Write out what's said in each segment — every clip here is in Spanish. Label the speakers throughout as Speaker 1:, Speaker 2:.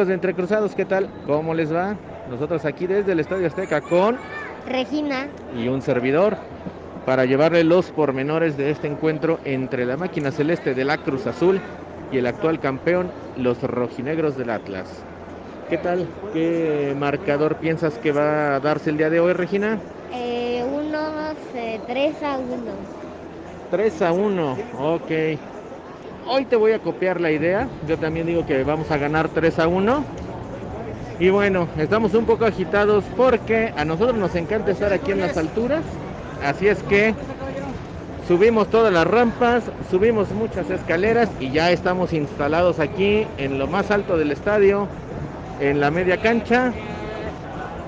Speaker 1: Amigos de Entre Cruzados, ¿qué tal? ¿Cómo les va? Nosotros aquí desde el Estadio Azteca con
Speaker 2: Regina,
Speaker 1: y un servidor para llevarle los pormenores de este encuentro entre la máquina celeste de la Cruz Azul y el actual campeón, los rojinegros del Atlas. ¿Qué tal? ¿Qué marcador piensas que va a darse el día de hoy, Regina?
Speaker 2: eh, unos eh, 3 a 1.
Speaker 1: 3 a 1, ok. Hoy te voy a copiar la idea. Yo también digo que vamos a ganar 3 a 1. Y bueno, estamos un poco agitados porque a nosotros nos encanta estar aquí en las alturas. Así es que subimos todas las rampas, subimos muchas escaleras y ya estamos instalados aquí en lo más alto del estadio, en la media cancha,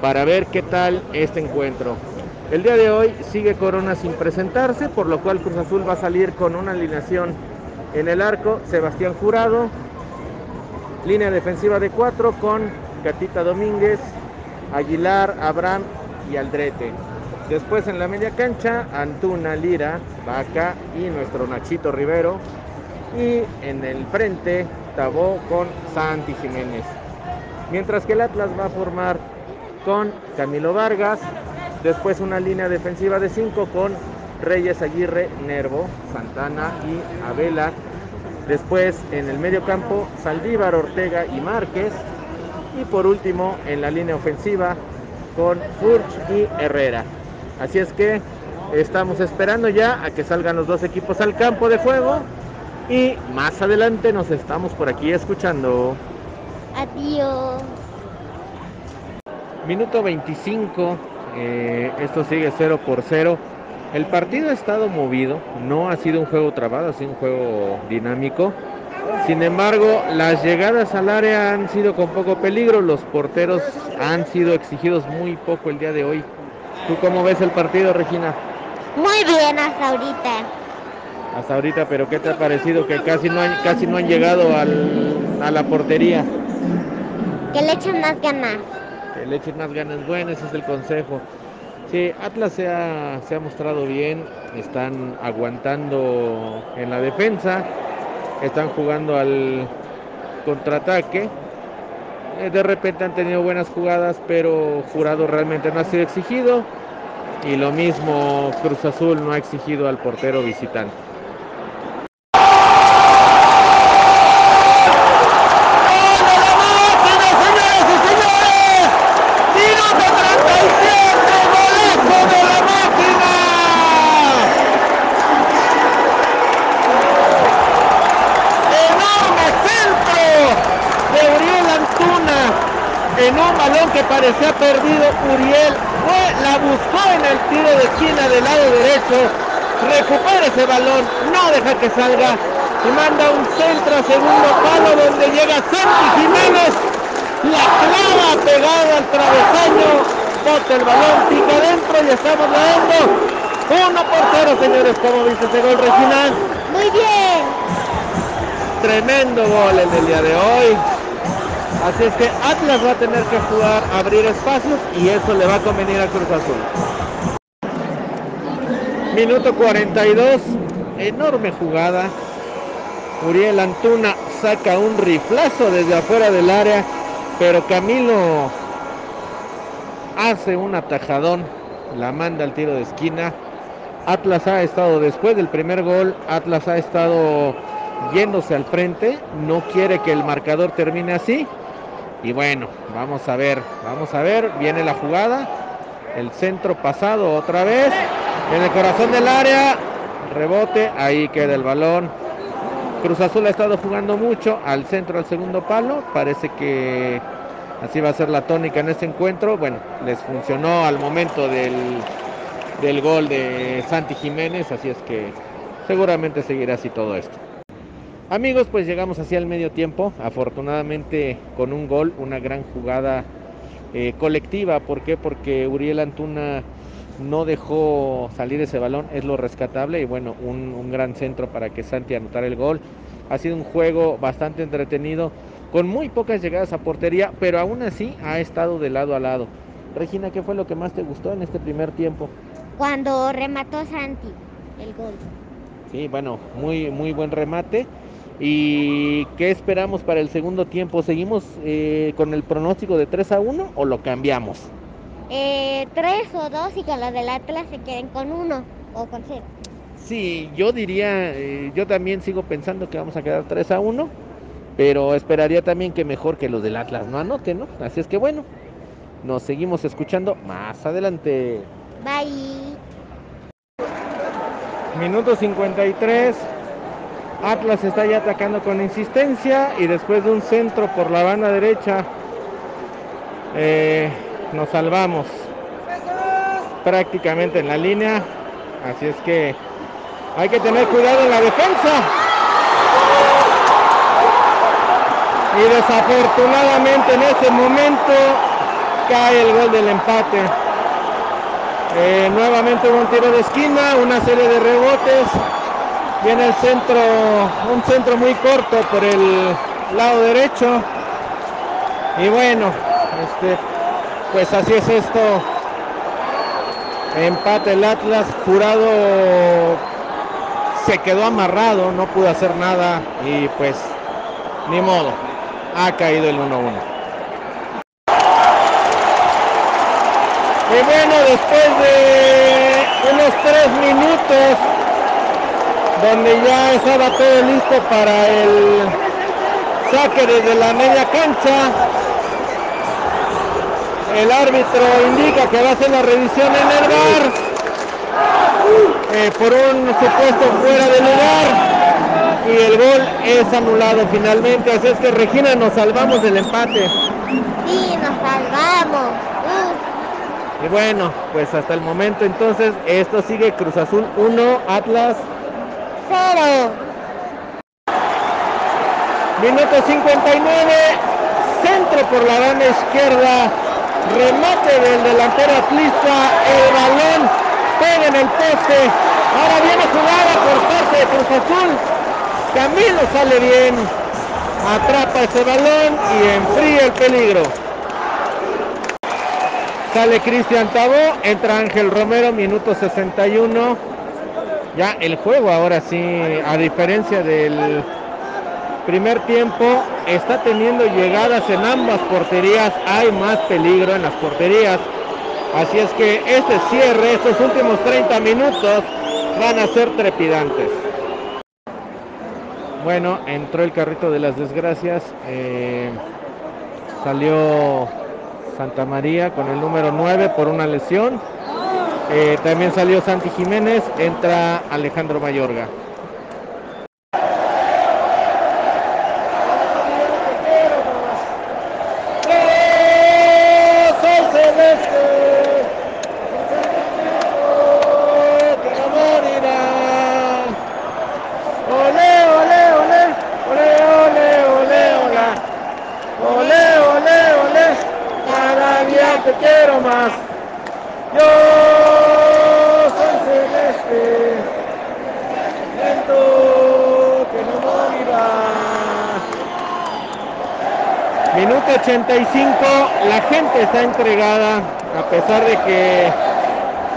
Speaker 1: para ver qué tal este encuentro. El día de hoy sigue Corona sin presentarse, por lo cual Cruz Azul va a salir con una alineación en el arco, Sebastián Jurado, línea defensiva de cuatro con Catita Domínguez, Aguilar, Abraham y Aldrete. Después en la media cancha, Antuna, Lira, Vaca y nuestro Nachito Rivero. Y en el frente, Tabó con Santi Jiménez. Mientras que el Atlas va a formar con Camilo Vargas, después una línea defensiva de 5 con Reyes Aguirre, Nervo, Santana y Abela. Después en el medio campo, Saldívar, Ortega y Márquez. Y por último en la línea ofensiva con Furch y Herrera. Así es que estamos esperando ya a que salgan los dos equipos al campo de juego. Y más adelante nos estamos por aquí escuchando.
Speaker 2: Adiós.
Speaker 1: Minuto 25, eh, esto sigue 0 por 0. El partido ha estado movido, no ha sido un juego trabado, ha sido un juego dinámico. Sin embargo, las llegadas al área han sido con poco peligro, los porteros han sido exigidos muy poco el día de hoy. ¿Tú cómo ves el partido, Regina?
Speaker 2: Muy bien hasta ahorita.
Speaker 1: Hasta ahorita, pero ¿qué te ha parecido que casi no han, casi no han llegado al- a la portería?
Speaker 2: Que le echen más ganas.
Speaker 1: Que le echen más ganas. Bueno, ese es el consejo. Sí, Atlas se ha, se ha mostrado bien, están aguantando en la defensa, están jugando al contraataque. Eh, De repente han tenido buenas jugadas, pero Jurado realmente no ha sido exigido. Y lo mismo Cruz Azul no ha exigido al portero visitante.
Speaker 3: señores y señores! ¡Minuto 37! ¡Golazo de la máquina!
Speaker 1: enorme centro de Uriel Antuna en un balón que parecía perdido. Uriel fue, la buscó en el tiro de esquina del lado derecho, recupera ese balón, no deja que salga y manda un centro a segundo palo donde llega Santi Jiménez, la clava pegada al travesaño, bota el balón, pica adentro y estamos dando uno por cero, señores, como viste ese gol, Regina.
Speaker 2: Muy bien.
Speaker 1: Tremendo gol el del día de hoy. Así es que Atlas va a tener que jugar, abrir espacios y eso le va a convenir a Cruz Azul. Minuto 42, enorme jugada. Uriel Antuna saca un riflazo desde afuera del área, pero Camilo hace un atajadón, la manda al tiro de esquina. Atlas ha estado después del primer gol, Atlas ha estado yéndose al frente, no quiere que el marcador termine así. Y bueno, vamos a ver, vamos a ver, viene la jugada, el centro pasado otra vez, en el corazón del área, rebote, ahí queda el balón. Cruz Azul ha estado jugando mucho al centro, al segundo palo, parece que así va a ser la tónica en este encuentro. Bueno, les funcionó al momento del, del gol de Santi Jiménez, así es que seguramente seguirá así todo esto. Amigos, pues llegamos hacia el medio tiempo, afortunadamente con un gol, una gran jugada eh, colectiva. ¿Por qué? Porque Uriel Antuna no dejó salir ese balón, es lo rescatable y bueno, un, un, gran centro para que Santi anotara el gol. Ha sido un juego bastante entretenido, con muy pocas llegadas a portería, pero aún así ha estado de lado a lado. Regina, ¿qué fue lo que más te gustó en este primer tiempo?
Speaker 2: Cuando remató Santi el gol.
Speaker 1: Sí, bueno, muy, muy buen remate. ¿Y qué esperamos para el segundo tiempo? ¿Seguimos eh, con el pronóstico de 3 a 1 o lo cambiamos?
Speaker 2: Eh, 3 o 2 y con los del Atlas se queden con 1 o con 0.
Speaker 1: Sí, yo diría, eh, yo también sigo pensando que vamos a quedar 3 a 1, pero esperaría también que mejor que los del Atlas no anoten, ¿no? Así es que bueno, nos seguimos escuchando más adelante.
Speaker 2: Bye.
Speaker 1: Minuto 53. Atlas está ya atacando con insistencia y después de un centro por la banda derecha eh, nos salvamos prácticamente en la línea. Así es que hay que tener cuidado en la defensa. Y desafortunadamente en ese momento cae el gol del empate. Eh, nuevamente hubo un tiro de esquina, una serie de rebotes. Viene el centro, un centro muy corto por el lado derecho. Y bueno, este, pues así es esto. Empate el Atlas, jurado se quedó amarrado, no pudo hacer nada y pues ni modo, ha caído el 1-1. Y bueno, después de unos tres minutos, donde ya estaba todo listo para el saque desde la media cancha, el árbitro indica que va a hacer la revisión en el bar eh, por un supuesto fuera de lugar y el gol es anulado finalmente. Así es que Regina nos salvamos del empate.
Speaker 2: Sí, nos salvamos.
Speaker 1: Y bueno, pues hasta el momento entonces esto sigue Cruz Azul 1, Atlas
Speaker 2: 0.
Speaker 1: Minuto 59, centro por la banda izquierda, remate del delantero atlista, el balón pega en el poste, ahora viene jugada por parte de Cruz Azul, Camilo sale bien, atrapa ese balón y enfría el peligro. Sale Cristian Tabó, entra Ángel Romero, minuto 61. Ya el juego ahora sí, a diferencia del primer tiempo, está teniendo llegadas en ambas porterías. Hay más peligro en las porterías. Así es que este cierre, estos últimos 30 minutos, van a ser trepidantes. Bueno, entró el carrito de las desgracias. Eh, salió Santa María con el número 9 por una lesión. Eh, también salió Santi Jiménez, entra Alejandro Mayorga. Te quiero más. Yo soy celeste, viento que no morirá. Minuto 85, la gente está entregada, a pesar de que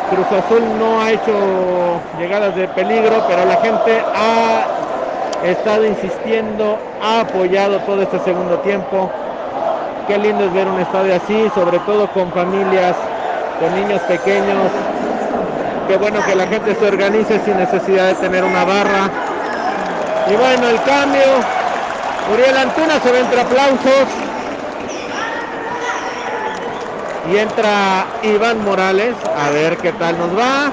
Speaker 1: Cruz Azul no ha hecho llegadas de peligro, pero la gente ha estado insistiendo, ha apoyado todo este segundo tiempo. Qué lindo es ver un estadio así, sobre todo con familias, con niños pequeños. qué bueno que la gente se organice sin necesidad de tener una barra. Y bueno, el cambio. Uriel Antuna se ve entre aplausos. Y entra Iván Morales. A ver qué tal nos va.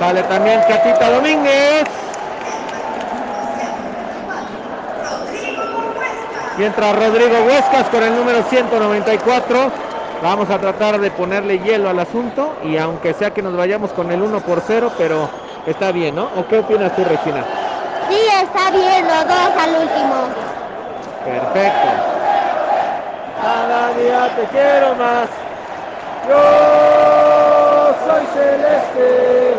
Speaker 1: Sale también Catita Domínguez. Y entra Rodrigo Huescas con el número 194. Vamos a tratar de ponerle hielo al asunto y aunque sea que nos vayamos con el 1 por 0, pero está bien, ¿no? ¿O qué opinas tú, Regina?
Speaker 2: Sí, está bien, los dos al último.
Speaker 1: Perfecto. Cada día te quiero más. Yo soy celeste,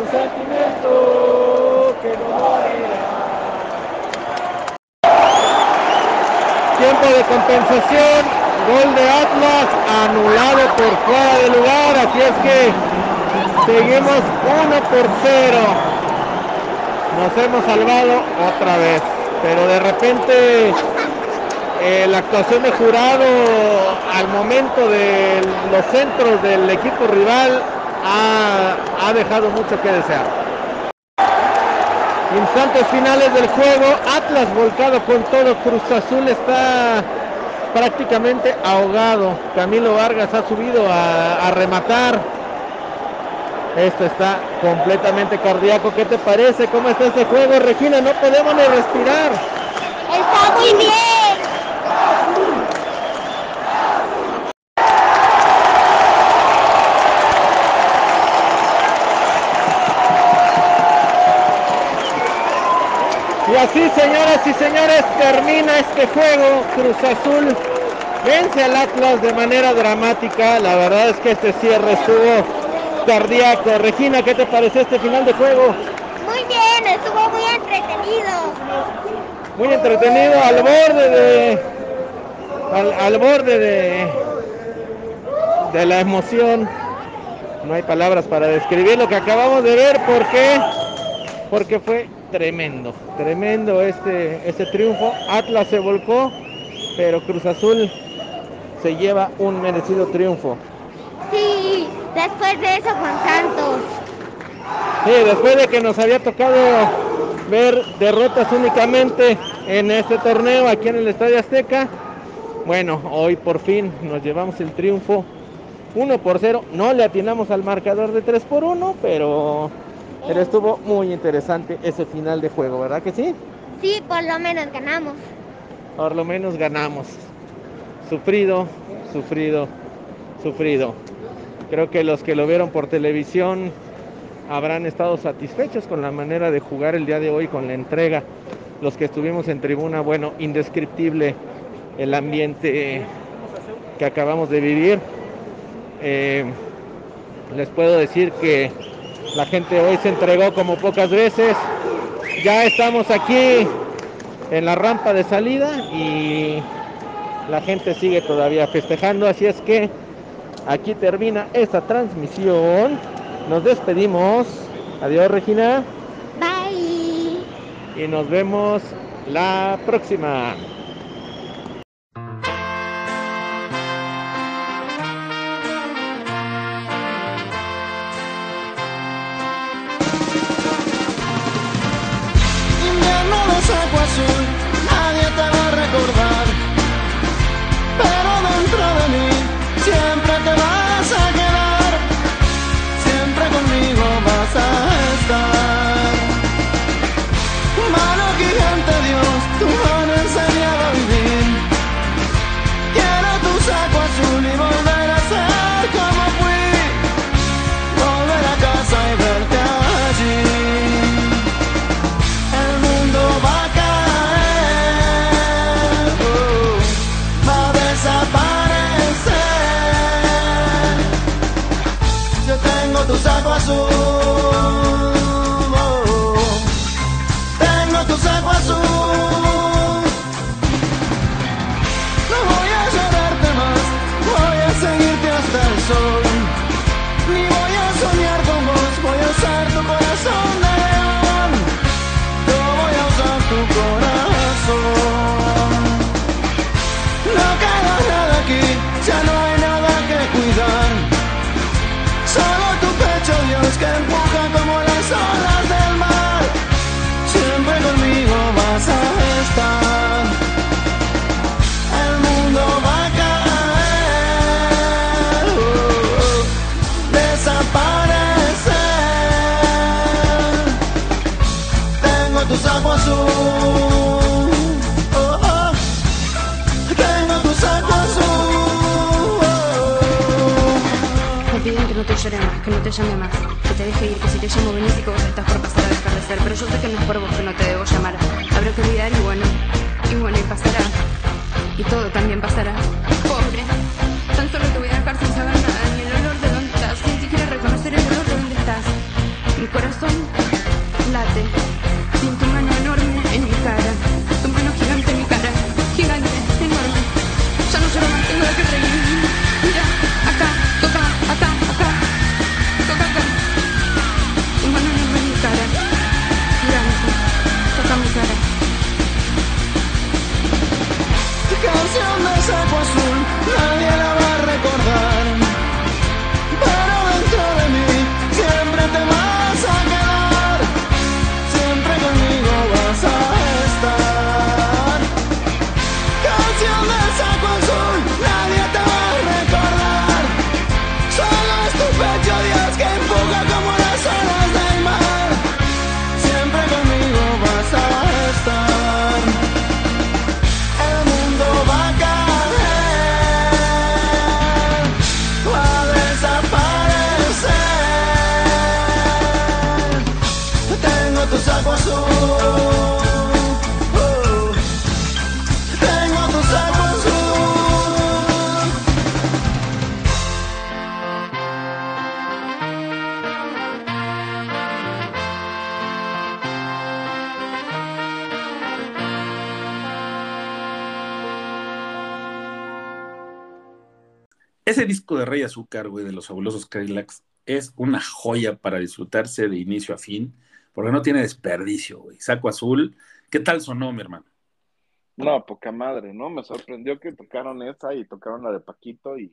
Speaker 1: un sentimiento que no morirá. Tiempo de compensación, gol de Atlas, anulado por fuera de lugar, así es que seguimos 1 por 0. Nos hemos salvado otra vez, pero de repente eh, la actuación de jurado al momento de los centros del equipo rival ha, ha dejado mucho que desear. Instantes finales del juego, Atlas volcado con todo, Cruz Azul está prácticamente ahogado. Camilo Vargas ha subido a, rematar. Esto está completamente cardíaco. ¿Qué te parece? ¿Cómo está este juego, Regina? No podemos ni respirar.
Speaker 2: Está muy bien.
Speaker 1: Así, señoras y señores, termina este juego. Cruz Azul vence al Atlas de manera dramática. La verdad es que este cierre estuvo cardíaco. Regina, ¿qué te pareció este final de juego?
Speaker 2: Muy bien, estuvo muy entretenido.
Speaker 1: Muy entretenido, al borde de. Al, al borde de. de la emoción. No hay palabras para describir lo que acabamos de ver. ¿Por qué? Porque fue tremendo, tremendo este, este triunfo. Atlas se volcó, pero Cruz Azul se lleva un merecido triunfo.
Speaker 2: Sí, después de eso con Santos.
Speaker 1: Sí, después de que nos había tocado ver derrotas únicamente en este torneo aquí en el Estadio Azteca, bueno, hoy por fin nos llevamos el triunfo 1 por 0. No le atinamos al marcador de 3 por 1, pero, pero estuvo muy interesante ese final de juego, ¿verdad que sí?
Speaker 2: Sí, por lo menos ganamos.
Speaker 1: Por lo menos ganamos. Sufrido, sufrido, sufrido. Creo que los que lo vieron por televisión habrán estado satisfechos con la manera de jugar el día de hoy, con la entrega. Los que estuvimos en tribuna, bueno, indescriptible el ambiente que acabamos de vivir. Eh, les puedo decir que la gente hoy se entregó como pocas veces. Ya estamos aquí en la rampa de salida y la gente sigue todavía festejando, así es que aquí termina esta transmisión. Nos despedimos. Adiós Regina
Speaker 2: Bye.
Speaker 1: y nos vemos la próxima.
Speaker 4: Disco de Rey Azúcar, güey, de los fabulosos Cadillacs, es una joya para disfrutarse de inicio a fin, porque no tiene desperdicio, güey. Saco Azul, ¿qué tal sonó, mi hermano?
Speaker 5: No, poca madre, ¿no? Me sorprendió que tocaron esa y tocaron la de Paquito y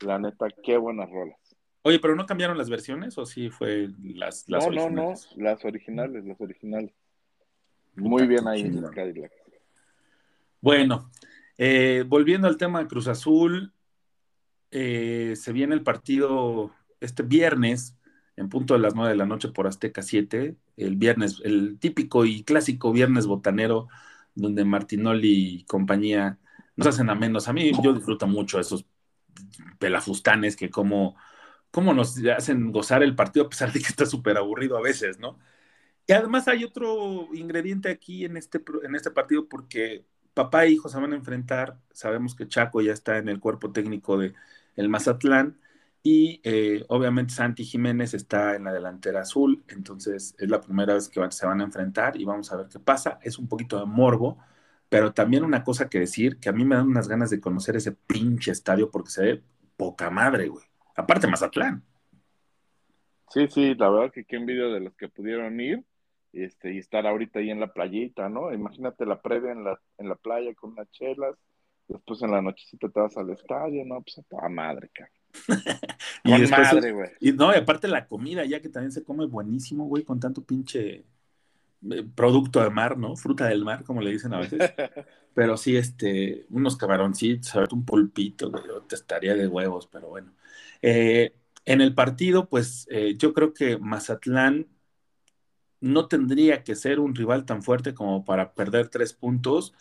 Speaker 5: la neta, qué buenas rolas.
Speaker 4: Oye, pero no cambiaron las versiones o sí fue las, las
Speaker 5: no, no, no,
Speaker 4: originales?
Speaker 5: las originales, las originales. Muy bien ahí en. Cadillac.
Speaker 4: Bueno, eh, volviendo al tema de Cruz Azul, eh, se viene el partido este viernes en punto de las 9 de la noche por Azteca 7, el viernes, el típico y clásico viernes botanero donde Martinoli y compañía nos hacen a menos. A mí yo disfruto mucho esos pelafustanes que como, como nos hacen gozar el partido a pesar de que está súper aburrido a veces, ¿no? Y además hay otro ingrediente aquí en este, en este partido porque papá e hijo se van a enfrentar. Sabemos que Chaco ya está en el cuerpo técnico de el Mazatlán y eh, obviamente Santi Jiménez está en la delantera azul. Entonces es la primera vez que se van a enfrentar y vamos a ver qué pasa. Es un poquito de morbo, pero también una cosa que decir que a mí me dan unas ganas de conocer ese pinche estadio porque se ve poca madre, güey. Aparte Mazatlán.
Speaker 5: Sí, sí, la verdad que qué envidia de los que pudieron ir este, y estar ahorita ahí en la playita, ¿no? Imagínate la previa en la, en la playa con unas chelas, después en la nochecita te vas al estadio, ¿no? Pues a toda madre, cabrón.
Speaker 4: Y
Speaker 5: Con
Speaker 4: después,
Speaker 5: madre, güey.
Speaker 4: y no, y aparte la comida, ya que también se come buenísimo, güey, con tanto pinche eh, producto de mar, ¿no? Fruta del mar, como le dicen a veces. Pero sí, este, unos camaroncitos, un pulpito, güey, te estaría de huevos, pero bueno. Eh, en el partido, pues eh, yo creo que Mazatlán no tendría que ser un rival tan fuerte como para perder tres puntos.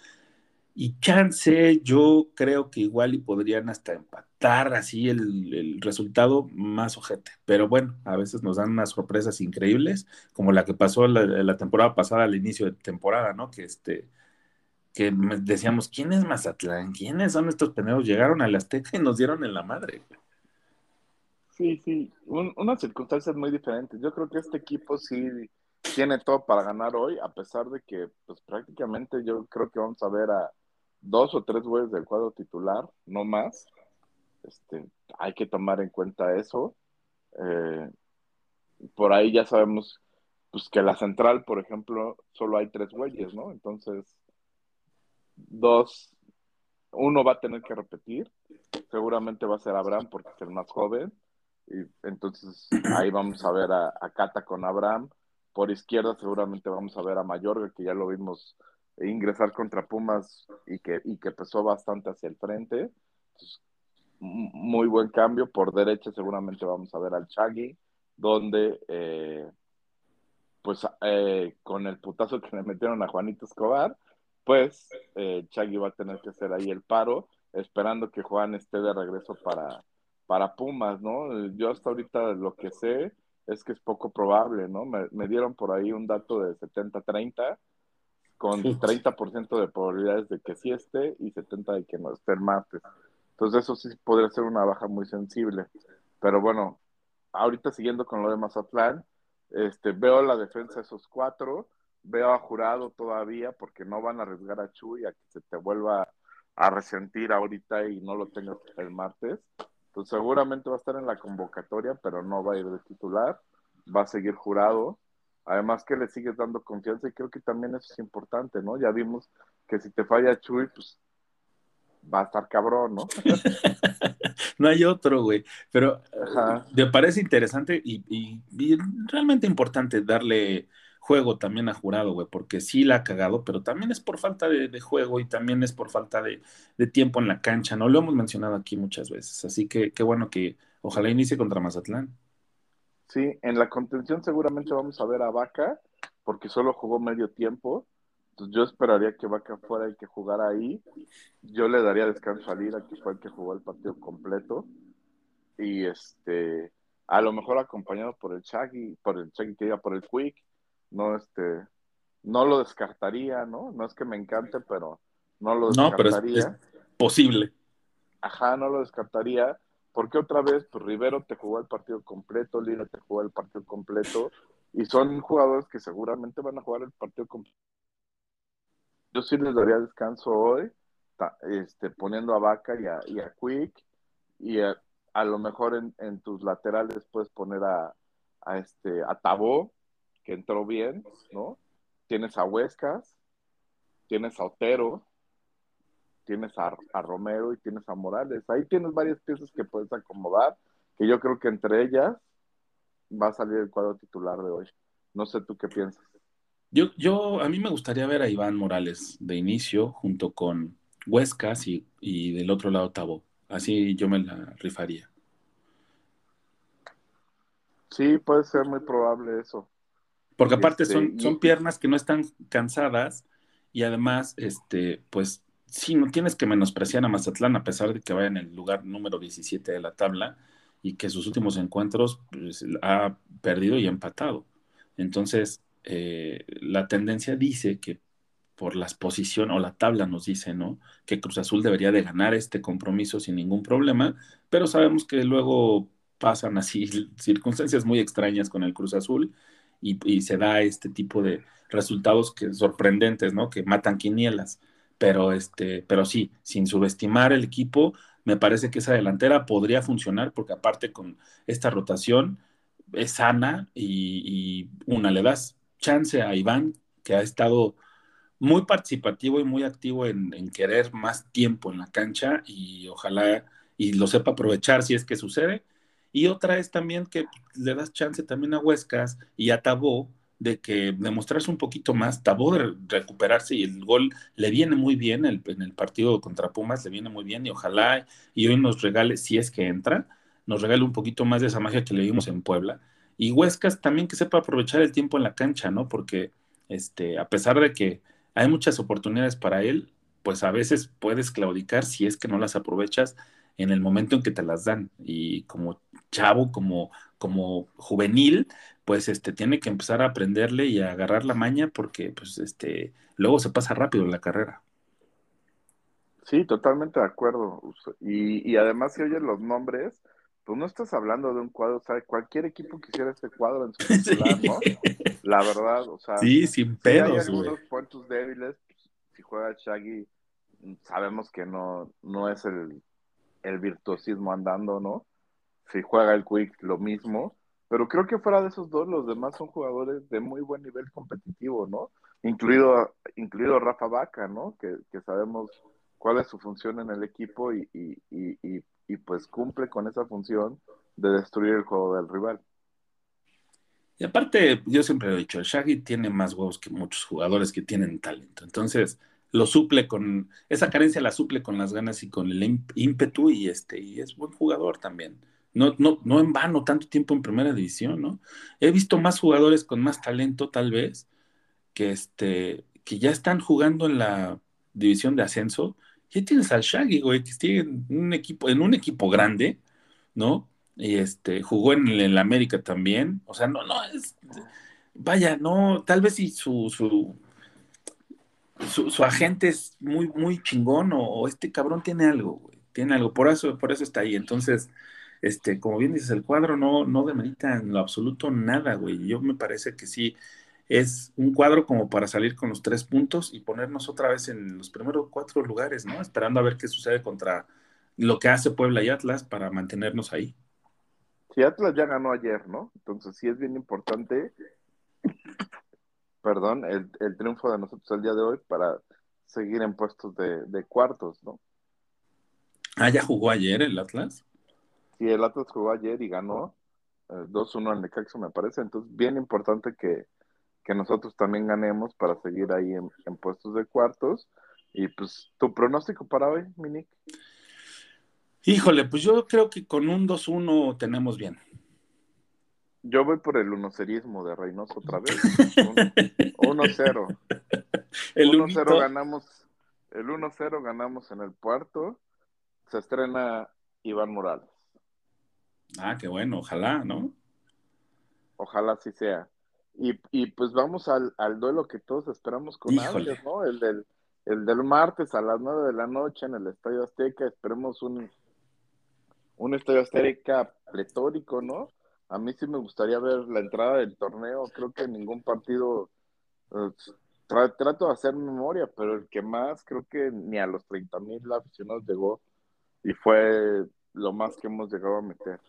Speaker 4: Y chance, yo creo que igual y podrían hasta empatar así el, el resultado más ojete. Pero bueno, a veces nos dan unas sorpresas increíbles, como la que pasó la, temporada pasada al inicio de temporada, ¿no? Que este, que decíamos, ¿quién es Mazatlán? ¿Quiénes son estos pendejos? Llegaron al Azteca y nos dieron en la madre.
Speaker 5: Sí, sí, un- unas circunstancias muy diferentes. Yo creo que este equipo sí tiene todo para ganar hoy, a pesar de que, pues prácticamente yo creo que vamos a ver a dos o tres güeyes del cuadro titular, no más. Este, hay que tomar en cuenta eso. Eh, por ahí ya sabemos, pues que la central, por ejemplo, solo hay tres güeyes, ¿no? Entonces, dos, uno va a tener que repetir. Seguramente va a ser Abraham porque es el más joven. Y entonces ahí vamos a ver a, a Cata con Abraham. Por izquierda seguramente vamos a ver a Mayorga, que ya lo vimos ingresar contra Pumas y que, y que pesó bastante hacia el frente. M- muy buen cambio. Por derecha seguramente vamos a ver al Chagui, donde eh, pues eh, con el putazo que le metieron a Juanito Escobar, pues eh, Chagui va a tener que hacer ahí el paro, esperando que Juan esté de regreso para, para Pumas, ¿no? Yo hasta ahorita lo que sé es que es poco probable, ¿no? Me, me dieron por ahí un dato de 70-30, con 30% de probabilidades de que sí esté y 70% de que no esté el martes. Entonces eso sí podría ser una baja muy sensible. Pero bueno, ahorita siguiendo con lo de Mazatlán, este, veo la defensa de esos cuatro, veo a Jurado todavía porque no van a arriesgar a Chuy a que se te vuelva a resentir ahorita y no lo tengas el martes. Entonces seguramente va a estar en la convocatoria, pero no va a ir de titular, va a seguir Jurado. Además que le sigues dando confianza y creo que también eso es importante, ¿no? Ya vimos que si te falla Chuy, pues va a estar cabrón, ¿no?
Speaker 4: no hay otro, güey. Pero me parece interesante y, y, realmente importante darle juego también a jurado, güey, porque sí la ha cagado, pero también es por falta de, juego y también es por falta de, de, tiempo en la cancha, ¿no? Lo hemos mencionado aquí muchas veces, así que qué bueno que ojalá inicie contra Mazatlán.
Speaker 5: Sí, en la contención seguramente vamos a ver a Vaca, porque solo jugó medio tiempo, entonces yo esperaría que Vaca fuera el que jugara ahí. Yo le daría descanso a Lira, que fue el que jugó el partido completo. Y este, a lo mejor acompañado por el Chagui, por el Chagui que iba por el Quick. No, este, no lo descartaría, ¿no? No es que me encante, pero no lo descartaría.
Speaker 4: No, pero es, posible.
Speaker 5: Ajá, no lo descartaría. Porque otra vez, pues Rivero te jugó el partido completo, Lira te jugó el partido completo. Y son jugadores que seguramente van a jugar el partido completo yo sí les daría descanso hoy, este, poniendo a Vaca y a, a Quick, y a, lo mejor en, tus laterales puedes poner a, a, este, a Tabó, que entró bien, ¿no? Tienes a Huescas, tienes a Otero, tienes a, a, Romero y tienes a Morales. Ahí tienes varias piezas que puedes acomodar, que yo creo que entre ellas va a salir el cuadro titular de hoy. No sé tú qué piensas.
Speaker 4: Yo, yo, a mí me gustaría ver a Iván Morales de inicio junto con Huescas y, y del otro lado Tabo. Así yo me la rifaría.
Speaker 5: Sí, puede ser muy probable eso.
Speaker 4: Porque aparte son, este, son piernas que no están cansadas y además, este, pues sí, no tienes que menospreciar a Mazatlán a pesar de que vaya en el lugar número 17 de la tabla y que sus últimos encuentros pues, ha perdido y empatado. Entonces, eh, la tendencia dice que por la exposición o la tabla nos dice, ¿no? Que Cruz Azul debería de ganar este compromiso sin ningún problema, pero sabemos que luego pasan así circunstancias muy extrañas con el Cruz Azul y, se da este tipo de resultados que sorprendentes, ¿no? Que matan quinielas. Pero, este, pero sí, sin subestimar el equipo, me parece que esa delantera podría funcionar porque aparte con esta rotación es sana y, una le das chance a Iván, que ha estado muy participativo y muy activo en, querer más tiempo en la cancha y ojalá y lo sepa aprovechar si es que sucede. Y otra es también que le das chance también a Huescas y a Tabó de que demostrarse un poquito más, Tabó de recuperarse y el gol le viene muy bien en el partido contra Pumas, le viene muy bien y ojalá y hoy nos regale, si es que entra, nos regale un poquito más de esa magia que le vimos en Puebla y Huescas también que sepa aprovechar el tiempo en la cancha, ¿no? Porque este, a pesar de que hay muchas oportunidades para él, pues a veces puedes claudicar si es que no las aprovechas en el momento en que te las dan. Y como chavo, como, como juvenil, pues este, tiene que empezar a aprenderle y a agarrar la maña porque pues este, luego se pasa rápido la carrera.
Speaker 5: Sí, totalmente de acuerdo. Y, y además si oyes los nombres, pues no estás hablando de un cuadro, o sea, cualquier equipo quisiera este cuadro en su titular, ¿no? La verdad, o sea,
Speaker 4: sí, sin pedos,
Speaker 5: hay algunos puntos débiles, pues, si juega Shaggy, sabemos que no, no es el, el virtuosismo andando, ¿no? Si juega el Quick, lo mismo, pero creo que fuera de esos dos, los demás son jugadores de muy buen nivel competitivo, ¿no? Incluido, incluido Rafa Vaca, ¿no? Que, que sabemos cuál es su función en el equipo y, y, y, y pues cumple con esa función de destruir el juego del rival.
Speaker 4: Y aparte, yo siempre he dicho, el Shaggy tiene más huevos que muchos jugadores que tienen talento. Entonces, lo suple con, esa carencia la suple con las ganas y con el ímpetu y este, y es buen jugador también. No, no, no en vano tanto tiempo en primera división, ¿no? He visto más jugadores con más talento, tal vez, que, este, que ya están jugando en la división de ascenso. Ya tienes al Shaggy, güey, que sigue en un equipo, en un equipo grande, ¿no? Y este, jugó en el, América también. O sea, no, no, es. Vaya, no, tal vez si su, su, su, agente es muy, muy chingón, o, este cabrón tiene algo, güey. Tiene algo. Por eso, por eso está ahí. Entonces, este, como bien dices, el cuadro no, no demerita en lo absoluto nada, güey. Yo me parece que sí es un cuadro como para salir con los tres puntos y ponernos otra vez en los primeros cuatro lugares, ¿no? Esperando a ver qué sucede contra lo que hace Puebla y Atlas para mantenernos ahí.
Speaker 5: Sí, Atlas ya ganó ayer, ¿no? Entonces sí es bien importante, perdón, el, triunfo de nosotros el día de hoy para seguir en puestos de, cuartos, ¿no?
Speaker 4: Ah, ya jugó ayer el Atlas.
Speaker 5: Sí, el Atlas jugó ayer y ganó 2-1 al Necaxo, me parece. Entonces, bien importante que, que nosotros también ganemos para seguir ahí en, puestos de cuartos. Y pues, ¿tu pronóstico para hoy, Minik?
Speaker 4: Híjole, pues yo creo que con un 2-1 tenemos bien.
Speaker 5: Yo voy por el unocerismo de Reynoso otra vez. 1-0. El 1-0 ganamos. El 1-0 ganamos en el cuarto. Se estrena Iván Morales.
Speaker 4: Ah, qué bueno, ojalá, ¿no?
Speaker 5: Ojalá sí sea. Y, y pues vamos al, al, duelo que todos esperamos con antes, ¿no? El del, el del martes a las nueve de la noche en el Estadio Azteca. Esperemos un, un Estadio Azteca pletórico, ¿no? A mí sí me gustaría ver la entrada del torneo. Creo que ningún partido. Eh, trato de hacer memoria, pero el que más, creo que ni a los 30 mil aficionados llegó. Y fue lo más que hemos llegado a meter.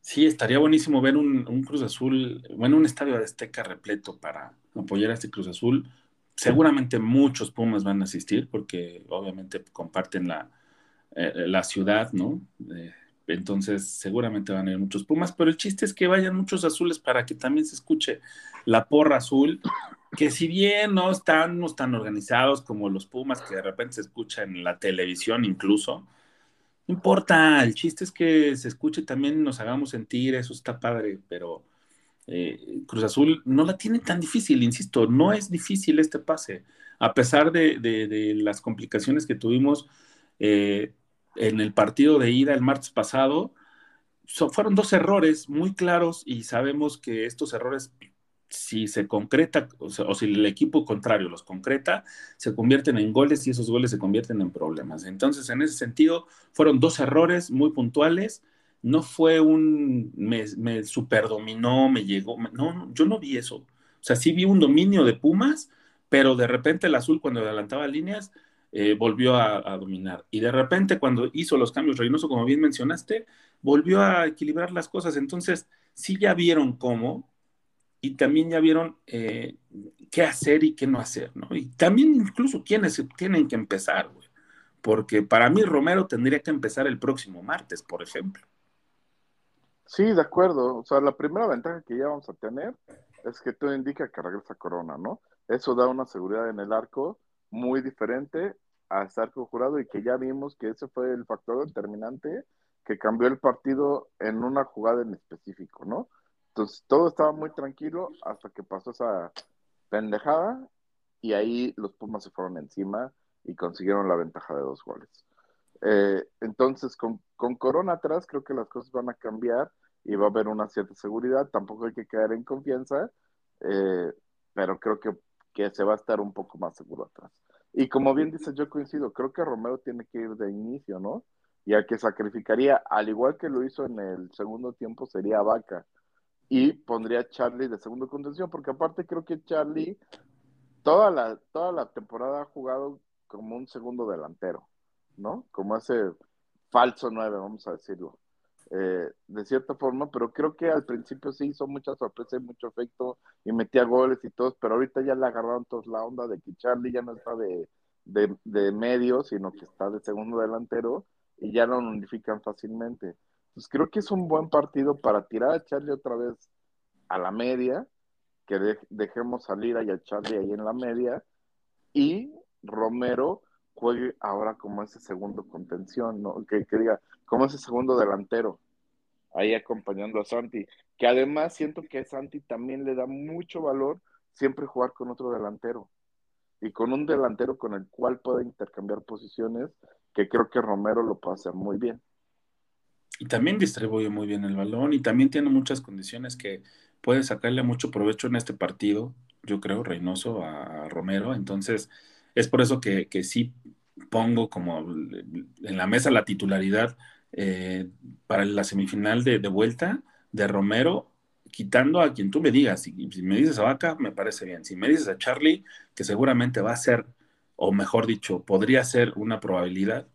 Speaker 4: Sí, estaría buenísimo ver un, Cruz Azul, bueno, un estadio de Azteca repleto para apoyar a este Cruz Azul. Seguramente muchos Pumas van a asistir porque obviamente comparten la, eh, la ciudad, ¿no? Eh, entonces seguramente van a ir muchos Pumas, pero el chiste es que vayan muchos azules para que también se escuche la porra azul, que si bien no están tan organizados como los Pumas que de repente se escuchan en la televisión incluso, no importa, el chiste es que se escuche también, nos hagamos sentir, eso está padre, pero eh, Cruz Azul no la tiene tan difícil, insisto, no es difícil este pase, a pesar de, las complicaciones que tuvimos eh, en el partido de ida el martes pasado, fueron dos errores muy claros y sabemos que estos errores si se concreta, o, si el equipo contrario los concreta, se convierten en goles y esos goles se convierten en problemas. Entonces, en ese sentido, fueron dos errores muy puntuales. No fue un me, me superdominó, me llegó. no, yo no vi eso. O sea, sí vi un dominio de Pumas, pero de repente el azul, cuando adelantaba líneas, eh, volvió a, a, dominar. Y de repente, cuando hizo los cambios Reynoso, como bien mencionaste, volvió a equilibrar las cosas. Entonces, sí ya vieron cómo y también ya vieron eh, qué hacer y qué no hacer, ¿no? Y también incluso quiénes tienen que empezar, güey. Porque para mí Romero tendría que empezar el próximo martes, por ejemplo.
Speaker 5: Sí, de acuerdo. O sea, la primera ventaja que ya vamos a tener es que todo indica que regresa Corona, ¿no? Eso da una seguridad en el arco muy diferente a estar jurado y que ya vimos que ese fue el factor determinante que cambió el partido en una jugada en específico, ¿no? Entonces todo estaba muy tranquilo hasta que pasó esa pendejada y ahí los Pumas se fueron encima y consiguieron la ventaja de dos goles. Eh, entonces con, Corona atrás creo que las cosas van a cambiar y va a haber una cierta seguridad. Tampoco hay que caer en confianza, eh, pero creo que, que se va a estar un poco más seguro atrás. Y como bien dices, yo coincido, creo que Romero tiene que ir de inicio, ¿no? Y al que sacrificaría, al igual que lo hizo en el segundo tiempo, sería Vaca y pondría a Charlie de segundo contención, porque aparte creo que Charlie toda la, toda la temporada ha jugado como un segundo delantero, ¿no? Como ese falso nueve, vamos a decirlo. Eh, de cierta forma, pero creo que al principio sí hizo mucha sorpresa y mucho efecto y metía goles y todo, pero ahorita ya le agarraron todos la onda de que Charlie ya no está de, de, de medio, sino que está de segundo delantero y ya lo unifican fácilmente. Pues creo que es un buen partido para tirar a Charlie otra vez a la media, que dejemos salir a Charlie ahí en la media, y Romero juegue ahora como ese segundo contención, ¿no? Que, diga, como ese segundo delantero, ahí acompañando a Santi, que además siento que a Santi también le da mucho valor siempre jugar con otro delantero y con un delantero con el cual puede intercambiar posiciones, que creo que Romero lo puede hacer muy bien.
Speaker 4: Y también distribuye muy bien el balón y también tiene muchas condiciones que puede sacarle mucho provecho en este partido, yo creo, Reynoso a Romero. Entonces, es por eso que, que sí pongo como en la mesa la titularidad eh, para la semifinal de, de, vuelta de Romero, quitando a quien tú me digas. Si, si, me dices a Vaca, me parece bien. Si me dices a Charlie, que seguramente va a ser, o mejor dicho, podría ser una probabilidad,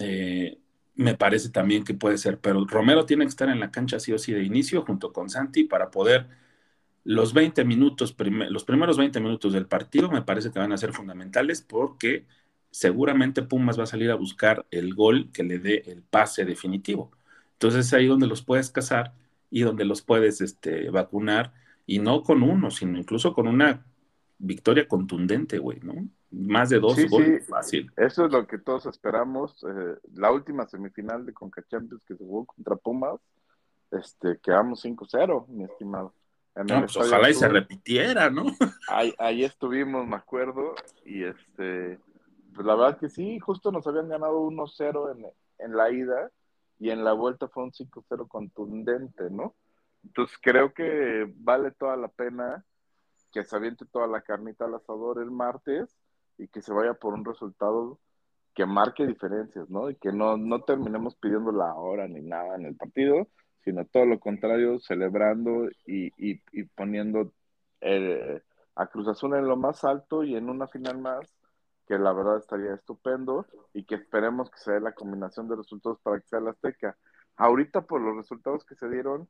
Speaker 4: eh, me parece también que puede ser. Pero Romero tiene que estar en la cancha sí o sí de inicio junto con Santi para poder los 20 minutos, los primeros 20 minutos del partido me parece que van a ser fundamentales porque seguramente Pumas va a salir a buscar el gol que le dé el pase definitivo. Entonces es ahí donde los puedes cazar y donde los puedes este, vacunar, y no con uno, sino incluso con una victoria contundente, güey, ¿no? Más de dos
Speaker 5: sí,
Speaker 4: goles,
Speaker 5: sí.
Speaker 4: fácil.
Speaker 5: Eso es lo que todos esperamos. Eh, la última semifinal de Conca Champions que se jugó contra Pumas, este, quedamos 5-0, mi estimado.
Speaker 4: No, pues ojalá y se repitiera, ¿no?
Speaker 5: Ahí, ahí estuvimos, me acuerdo, y este, pues la verdad que sí, justo nos habían ganado 1-0 en, en la ida y en la vuelta fue un 5-0 contundente, ¿no? Entonces creo que vale toda la pena que se aviente toda la carnita al asador el martes y que se vaya por un resultado que marque diferencias, ¿no? Y que no, no terminemos pidiendo la hora ni nada en el partido, sino todo lo contrario, celebrando y, y, poniendo eh, a Cruz Azul en lo más alto y en una final más que la verdad estaría estupendo y que esperemos que se dé la combinación de resultados para que sea la Azteca. Ahorita por los resultados que se dieron,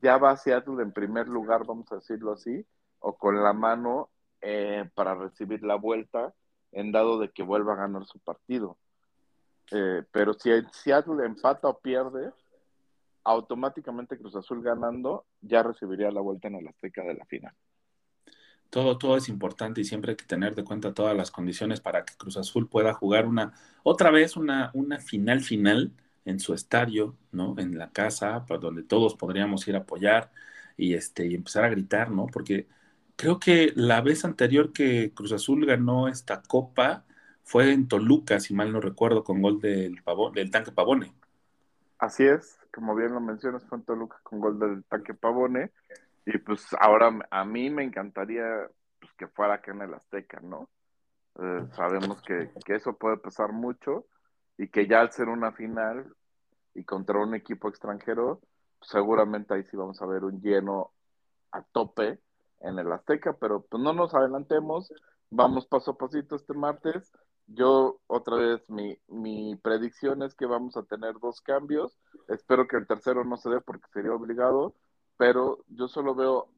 Speaker 5: ya va Seattle en primer lugar, vamos a decirlo así, o con la mano eh, para recibir la vuelta en dado de que vuelva a ganar su partido. Eh, pero si Seattle empata o pierde, automáticamente Cruz Azul ganando ya recibiría la vuelta en el Azteca de la final
Speaker 4: todo, todo es importante y siempre hay que tener de cuenta todas las condiciones para que Cruz Azul pueda jugar una, otra vez una, una final final en su estadio, ¿no? En la casa, para donde todos podríamos ir a apoyar y, este, y empezar a gritar, ¿no? Porque creo que la vez anterior que Cruz Azul ganó esta copa fue en Toluca, si mal no recuerdo, con gol del, pavón, del tanque Pavone.
Speaker 5: Así es, como bien lo mencionas, fue en Toluca con gol del tanque Pavone. Y pues ahora a mí me encantaría pues, que fuera acá en el Azteca, ¿no? Eh, sabemos que, eso puede pesar mucho y que ya al ser una final y contra un equipo extranjero, pues, seguramente ahí sí vamos a ver un lleno a tope en el Azteca, pero pues no nos adelantemos, vamos paso a pasito este martes. Yo otra vez mi, mi predicción es que vamos a tener dos cambios, espero que el tercero no se dé porque sería obligado, pero yo solo veo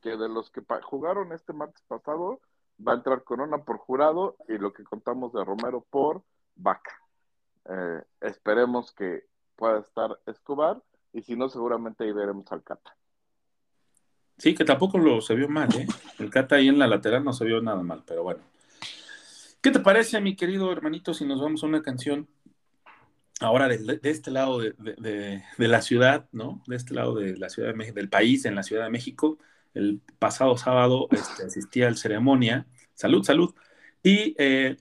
Speaker 5: que de los que jugaron este martes pasado, va a entrar Corona por jurado y lo que contamos de Romero por vaca. Eh, esperemos que pueda estar Escobar y si no, seguramente ahí veremos al Cata.
Speaker 4: Sí, que tampoco lo se vio mal, ¿eh? El Cata ahí en la lateral no se vio nada mal, pero bueno. ¿Qué te parece, mi querido hermanito, si nos vamos a una canción ahora de, este lado de, de, la ciudad, ¿no? De este lado de la Ciudad de México, del país, en la Ciudad de México. El pasado sábado este, asistí al ceremonia. Salud, salud. Y eh,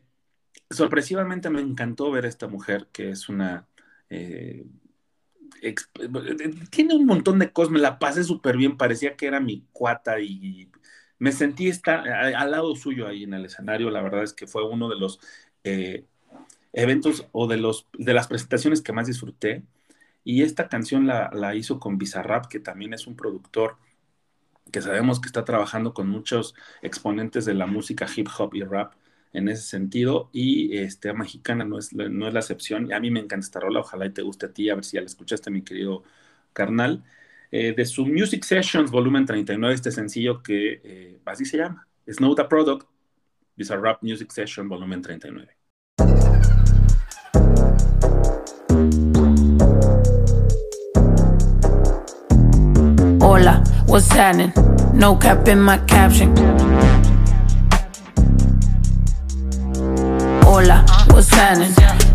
Speaker 4: sorpresivamente me encantó ver a esta mujer, que es una... Eh, tiene un montón de cosas, me la pasé súper bien, parecía que era mi cuata y me sentí estar al lado suyo ahí en el escenario. La verdad es que fue uno de los... Eh, eventos o de, los, de las presentaciones que más disfruté. Y esta canción la, la hizo con Bizarrap, que también es un productor que sabemos que está trabajando con muchos exponentes de la música hip hop y rap en ese sentido. Y este, Mexicana no es, no es la excepción. A mí me encanta esta rola, ojalá y te guste a ti, a ver si ya la escuchaste, mi querido carnal. Eh, de su Music Sessions, volumen 39, este sencillo que eh, así se llama, Snow the Product, Bizarrap Music Session, volumen 39.
Speaker 6: Hola, what's happening? No cap in my caption. Hola, what's happening?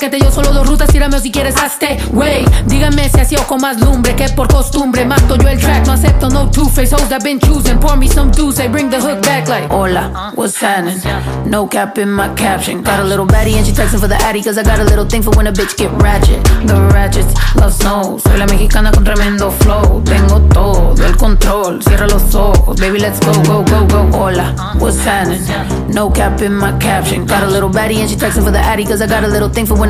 Speaker 6: que te dio solo dos rutas. Tírame si quieres hazte. Wey, díganme si así con más lumbre que por costumbre. Mato yo el track, no acepto no two-face. Hoes that been choosing. Pour me some juice, I bring the hook back like. Hola, what's happening? No cap in my caption. Got a little baddie and she texting for the addy. Cause I got a little thing for when a bitch get ratchet. The ratchets love snow. Soy la mexicana con tremendo flow. Tengo todo el control. Cierra los ojos. Baby, let's go, go, go, go. Hola, what's happening? No cap in my caption. Got a little baddie and she texting for the addy. Cause I got a little thing for when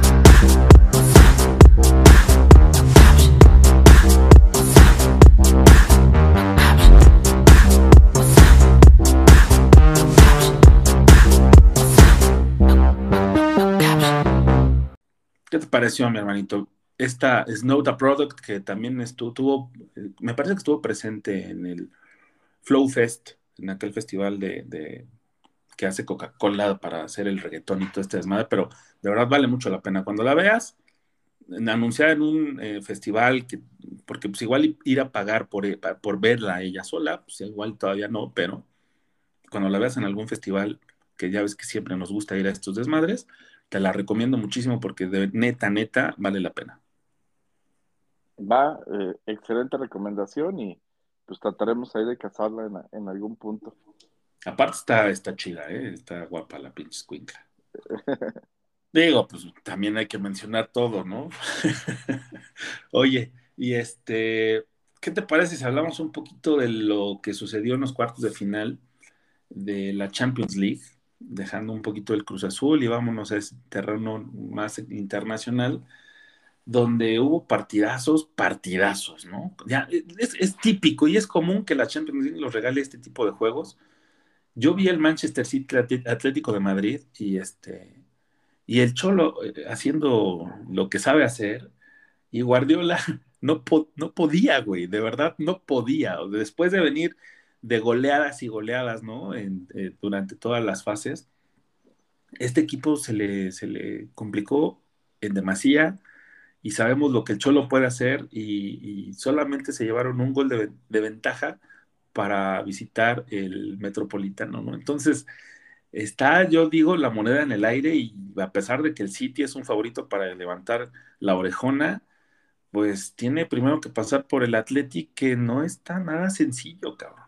Speaker 4: Pareció, mi hermanito? Esta Snow the Product que también estuvo, tuvo, eh, me parece que estuvo presente en el Flow Fest, en aquel festival de, de- que hace Coca-Cola para hacer el reggaetón y todo este desmadre, pero de verdad vale mucho la pena. Cuando la veas, anunciada en un eh, festival, que, porque pues igual ir a pagar por, eh, por verla ella sola, pues igual todavía no, pero cuando la veas en algún festival, que ya ves que siempre nos gusta ir a estos desmadres, te la recomiendo muchísimo porque de neta, neta, vale la pena.
Speaker 5: Va, eh, excelente recomendación y pues trataremos ahí de cazarla en, en algún punto.
Speaker 4: Aparte está, está chida, ¿eh? Está guapa la pinche escuincla. Digo, pues también hay que mencionar todo, ¿no? Oye, y este, ¿qué te parece si hablamos un poquito de lo que sucedió en los cuartos de final de la Champions League, dejando un poquito el Cruz Azul y vámonos a ese terreno más internacional, donde hubo partidazos, partidazos, ¿no? Ya, es, típico y es común que la Champions League los regale este tipo de juegos. Yo vi el Manchester City Atlético de Madrid y este y el Cholo eh, haciendo lo que sabe hacer y Guardiola no, no podía, güey, de verdad no podía. Después de venir de goleadas y goleadas, ¿no? Eh, durante todas las fases, este equipo se le, se le complicó en demasía y sabemos lo que el Cholo puede hacer y, y solamente se llevaron un gol de, de ventaja para visitar el Metropolitano, ¿no? Entonces, está, yo digo, la moneda en el aire y a pesar de que el City es un favorito para levantar la orejona, pues tiene primero que pasar por el Athletic, que no está nada sencillo, cabrón.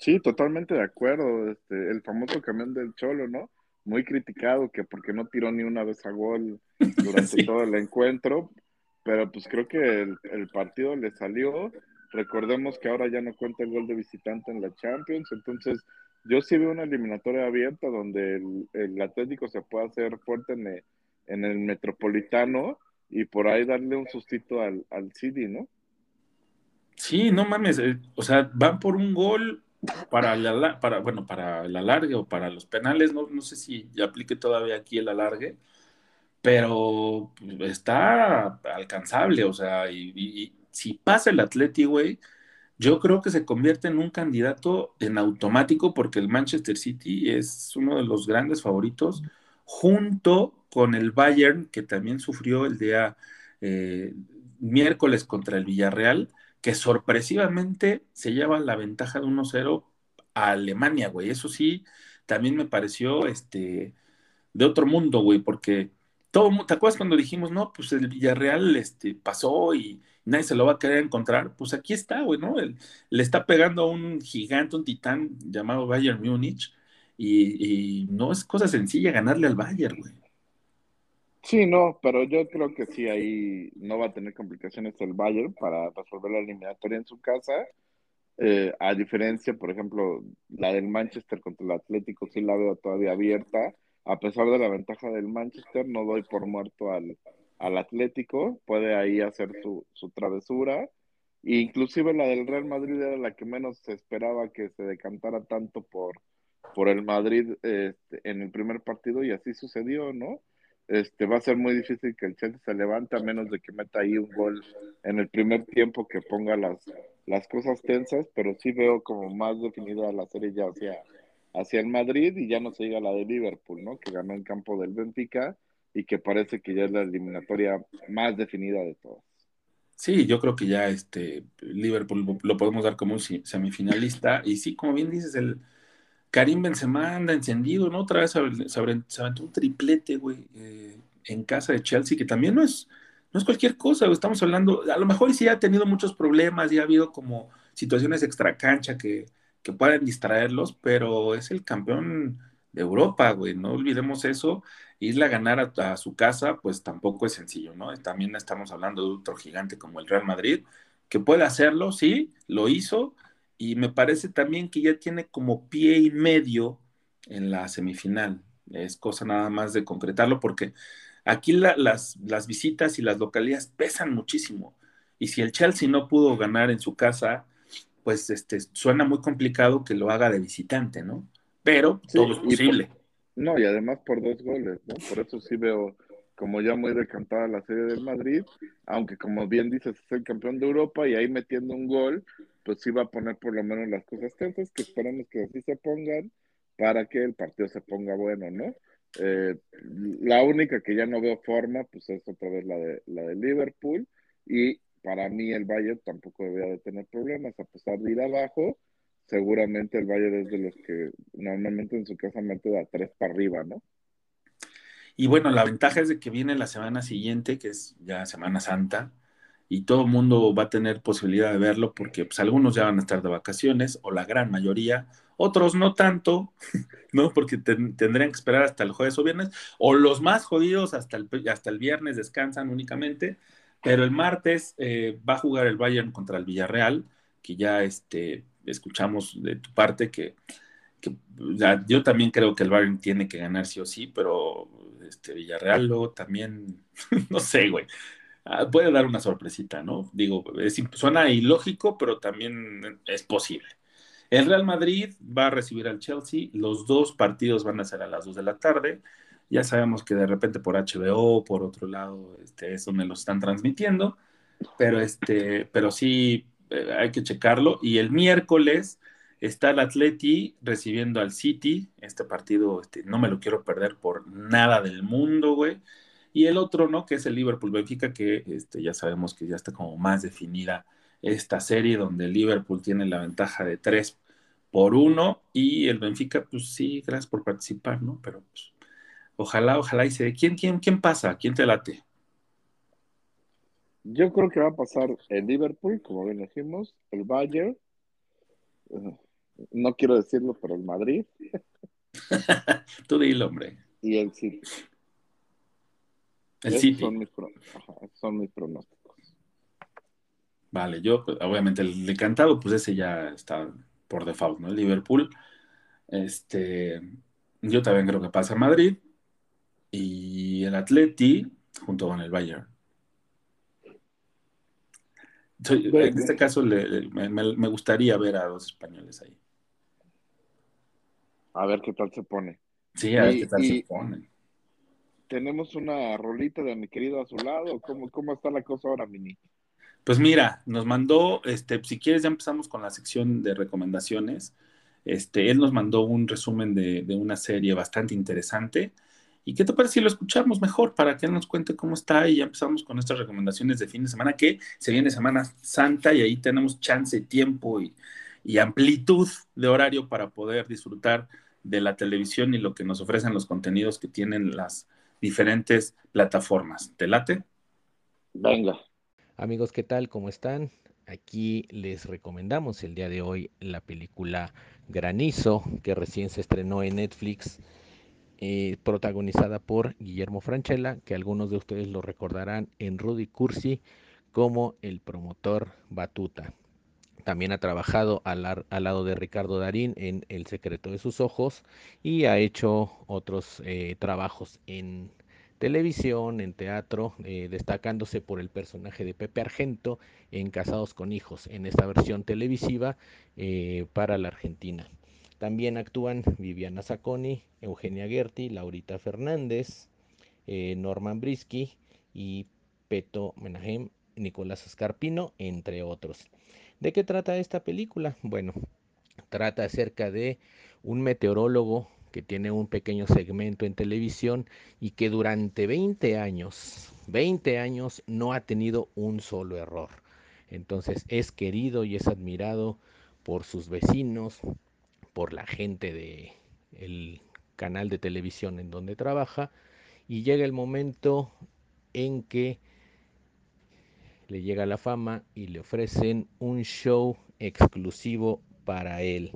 Speaker 5: Sí, totalmente de acuerdo. Este, el famoso camión del Cholo, ¿no? Muy criticado que porque no tiró ni una vez a gol durante sí. todo el encuentro, pero pues creo que el, el partido le salió. Recordemos que ahora ya no cuenta el gol de visitante en la Champions, entonces yo sí veo una eliminatoria abierta donde el, el Atlético se puede hacer fuerte en el, en el Metropolitano y por ahí darle un sustito al, al City, ¿no?
Speaker 4: Sí, no mames, eh, o sea, van por un gol para la, para, bueno, para el alargue o para los penales, no, no sé si aplique todavía aquí el alargue, pero está alcanzable, o sea, si pasa el Atleti, güey, yo creo que se convierte en un candidato en automático porque el Manchester City es uno de los grandes favoritos, junto con el Bayern, que también sufrió el día eh, miércoles contra el Villarreal que sorpresivamente se lleva la ventaja de 1-0 a Alemania, güey. Eso sí, también me pareció este, de otro mundo, güey, porque todo, ¿te acuerdas cuando dijimos, no, pues el Villarreal este, pasó y nadie se lo va a querer encontrar? Pues aquí está, güey, ¿no? le está pegando a un gigante, un titán llamado Bayern Múnich y, y no es cosa sencilla ganarle al Bayern, güey.
Speaker 5: Sí, no, pero yo creo que sí, ahí no va a tener complicaciones el Bayern para resolver la eliminatoria en su casa. Eh, a diferencia, por ejemplo, la del Manchester contra el Atlético, sí la veo todavía abierta. A pesar de la ventaja del Manchester, no doy por muerto al, al Atlético. Puede ahí hacer su, su travesura. E inclusive la del Real Madrid era la que menos se esperaba que se decantara tanto por, por el Madrid este, en el primer partido y así sucedió, ¿no? Este, va a ser muy difícil que el Chelsea se levante a menos de que meta ahí un gol en el primer tiempo que ponga las, las cosas tensas, pero sí veo como más definida la serie ya hacia, hacia el Madrid y ya no se diga la de Liverpool, ¿no? Que ganó en campo del Benfica y que parece que ya es la eliminatoria más definida de todas.
Speaker 4: Sí, yo creo que ya este Liverpool lo podemos dar como un semifinalista y sí, como bien dices, el, Karim Benzema anda encendido, ¿no? Otra vez se, aventó un triplete, güey, eh, en casa de Chelsea, que también no es, no es cualquier cosa, estamos hablando, a lo mejor sí ha tenido muchos problemas, y ha habido como situaciones extra cancha que, que pueden distraerlos, pero es el campeón de Europa, güey, no olvidemos eso, irle a ganar a, su casa, pues tampoco es sencillo, ¿no? También estamos hablando de otro gigante como el Real Madrid, que puede hacerlo, sí, lo hizo, y me parece también que ya tiene como pie y medio en la semifinal. Es cosa nada más de concretarlo porque aquí las, las visitas y las localidades pesan muchísimo. Y si el Chelsea no pudo ganar en su casa, pues este, suena muy complicado que lo haga de visitante, ¿no? Pero todo es posible.
Speaker 5: no, y además por dos goles, ¿no? Por eso sí veo como ya muy decantada la serie del Madrid, aunque como bien dices, es el campeón de Europa y ahí metiendo un gol, pues sí va a poner por lo menos las cosas tensas, que esperamos que así se pongan para que el partido se ponga bueno, ¿no? Eh, la única que ya no veo forma, pues es otra vez la de, la de Liverpool, y para mí el Bayern tampoco debería de tener problemas, a pesar de ir abajo, seguramente el Bayern es de los que normalmente en su casa mete a tres para arriba, ¿no?
Speaker 4: Y bueno, la ventaja es de que viene la semana siguiente, que es ya Semana Santa, y todo el mundo va a tener posibilidad de verlo porque pues, algunos ya van a estar de vacaciones, o la gran mayoría, otros no tanto, ¿no? Porque tendrían que esperar hasta el jueves o viernes, o los más jodidos hasta el, hasta el viernes descansan únicamente, pero el martes eh, va a jugar el Bayern contra el Villarreal, que ya este, escuchamos de tu parte que, yo también creo que el Bayern tiene que ganar sí o sí, pero este Villarreal luego también, no sé, güey. Ah, puede dar una sorpresita, ¿no? Digo, es, suena ilógico, pero también es posible. El Real Madrid va a recibir al Chelsea, los dos partidos van a ser a las 2 de la tarde, ya sabemos que de repente por HBO, por otro lado, este, es donde lo están transmitiendo, pero, este, pero sí eh, hay que checarlo. Y el miércoles está el Atleti recibiendo al City, este partido este, no me lo quiero perder por nada del mundo, güey y el otro, ¿no? Que es el Liverpool Benfica, que este, ya sabemos que ya está como más definida esta serie, donde el Liverpool tiene la ventaja de 3 por 1 y el Benfica, pues sí, gracias por participar, ¿no? Pero pues, ojalá, ojalá y se ¿Quién, quién, quién pasa? ¿Quién te late?
Speaker 5: Yo creo que va a pasar el Liverpool, como bien dijimos, el Bayern, no quiero decirlo, pero el Madrid.
Speaker 4: Tú dilo, hombre.
Speaker 5: Y el City.
Speaker 4: El City.
Speaker 5: Son mis, son mis pronósticos.
Speaker 4: Vale, yo, pues, obviamente, el decantado, pues ese ya está por default, ¿no? El Liverpool. Este, yo también creo que pasa Madrid. Y el Atleti junto con el Bayern. en este caso me, gustaría ver a dos españoles ahí.
Speaker 5: A ver qué tal se pone.
Speaker 4: Sí, a ver qué tal se pone.
Speaker 5: ¿Tenemos una rolita de mi querido a su lado? ¿Cómo, cómo está la cosa ahora, Mini?
Speaker 4: Pues mira, nos mandó, este, si quieres ya empezamos con la sección de recomendaciones. Este, él nos mandó un resumen de, de una serie bastante interesante. ¿Y qué te parece si lo escuchamos mejor para que él nos cuente cómo está y ya empezamos con nuestras recomendaciones de fin de semana, que se viene Semana Santa y ahí tenemos chance, tiempo y, y amplitud de horario para poder disfrutar de la televisión y lo que nos ofrecen los contenidos que tienen las diferentes plataformas. ¿Te late?
Speaker 5: Venga.
Speaker 7: Amigos, ¿qué tal? ¿Cómo están? Aquí les recomendamos el día de hoy la película Granizo, que recién se estrenó en Netflix, eh, protagonizada por Guillermo Franchella, que algunos de ustedes lo recordarán en Rudy Cursi como el promotor Batuta. También ha trabajado al, lado de Ricardo Darín en El secreto de sus ojos y ha hecho otros eh, trabajos en televisión, en teatro, eh, destacándose por el personaje de Pepe Argento en Casados con Hijos, en esta versión televisiva eh, para la Argentina. También actúan Viviana Zacconi, Eugenia Gerti, Laurita Fernández, Norman Brisky y Peto Menahem, Nicolás Escarpino, entre otros. ¿De qué trata esta película? Bueno, trata acerca de un meteorólogo que tiene un pequeño segmento en televisión y que durante 20 años, 20 años no ha tenido un solo error. Entonces es querido y es admirado por sus vecinos, por la gente de el canal de televisión en donde trabaja y llega el momento en que le llega la fama y le ofrecen un show exclusivo para él.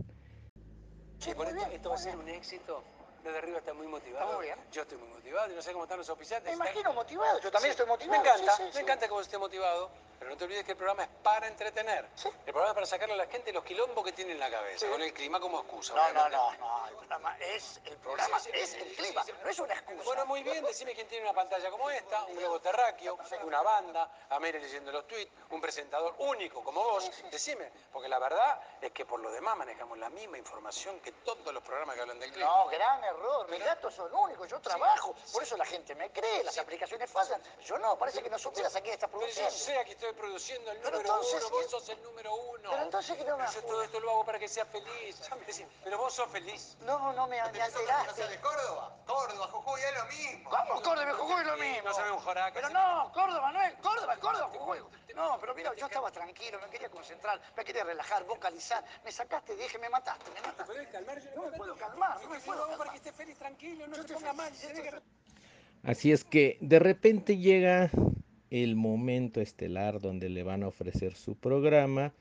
Speaker 8: Sí, por esto, esto va a ser un éxito. Desde arriba está muy motivado.
Speaker 9: Está muy bien.
Speaker 8: Yo estoy muy motivado y no sé cómo están los oficiales.
Speaker 9: Me imagino motivado, yo también estoy motivado.
Speaker 8: Me encanta,
Speaker 9: sí, sí,
Speaker 8: me
Speaker 9: sí.
Speaker 8: encanta que vos estés motivado. Pero no te olvides que el programa es para entretener. El programa es para sacarle a la gente los quilombos que tiene en la cabeza,
Speaker 9: Sí.
Speaker 8: con el clima como excusa.
Speaker 9: No, no, no, no, el programa es el programa,
Speaker 8: Sí,
Speaker 9: es el clima, no es una excusa.
Speaker 8: Bueno, muy bien, decime quién tiene una pantalla como esta, un globo terráqueo, una banda, a Mere leyendo los tweets, un presentador único como vos. Decime, porque la verdad es que por lo demás manejamos la misma información que todos los programas que hablan del clima.
Speaker 9: No, gran error, mis datos son únicos, yo trabajo, por eso la gente me cree, las aplicaciones fallan. Yo no, parece que no supieras a quién estás
Speaker 8: Pero yo
Speaker 9: produciendo.
Speaker 8: sé que estoy produciendo el número
Speaker 9: entonces,
Speaker 8: uno, vos sos el número uno.
Speaker 9: Pero entonces, ¿qué no me
Speaker 8: Yo todo esto lo hago para que sea feliz. Pero vos sos feliz.
Speaker 9: No, no me, me alteraste.
Speaker 10: Córdoba? Córdoba, Jujuy, es lo mismo.
Speaker 9: Vamos, Córdoba, Jujuy es lo mismo.
Speaker 8: no sabe un joraca,
Speaker 9: Pero no, Córdoba, no es Córdoba, es Córdoba, Jujuy. No, pero mira, yo estaba tranquilo, me quería concentrar, me quería relajar, vocalizar. Me sacaste, dije, me mataste, me mataste.
Speaker 8: ¿Podés calmar? Yo
Speaker 9: No me puedo calmar, no me
Speaker 8: Yo
Speaker 9: puedo
Speaker 8: hago para
Speaker 9: calmar.
Speaker 8: que estés feliz, tranquilo, no te pongas mal. que-
Speaker 7: Así es que de repente llega el momento estelar donde le van a ofrecer su programa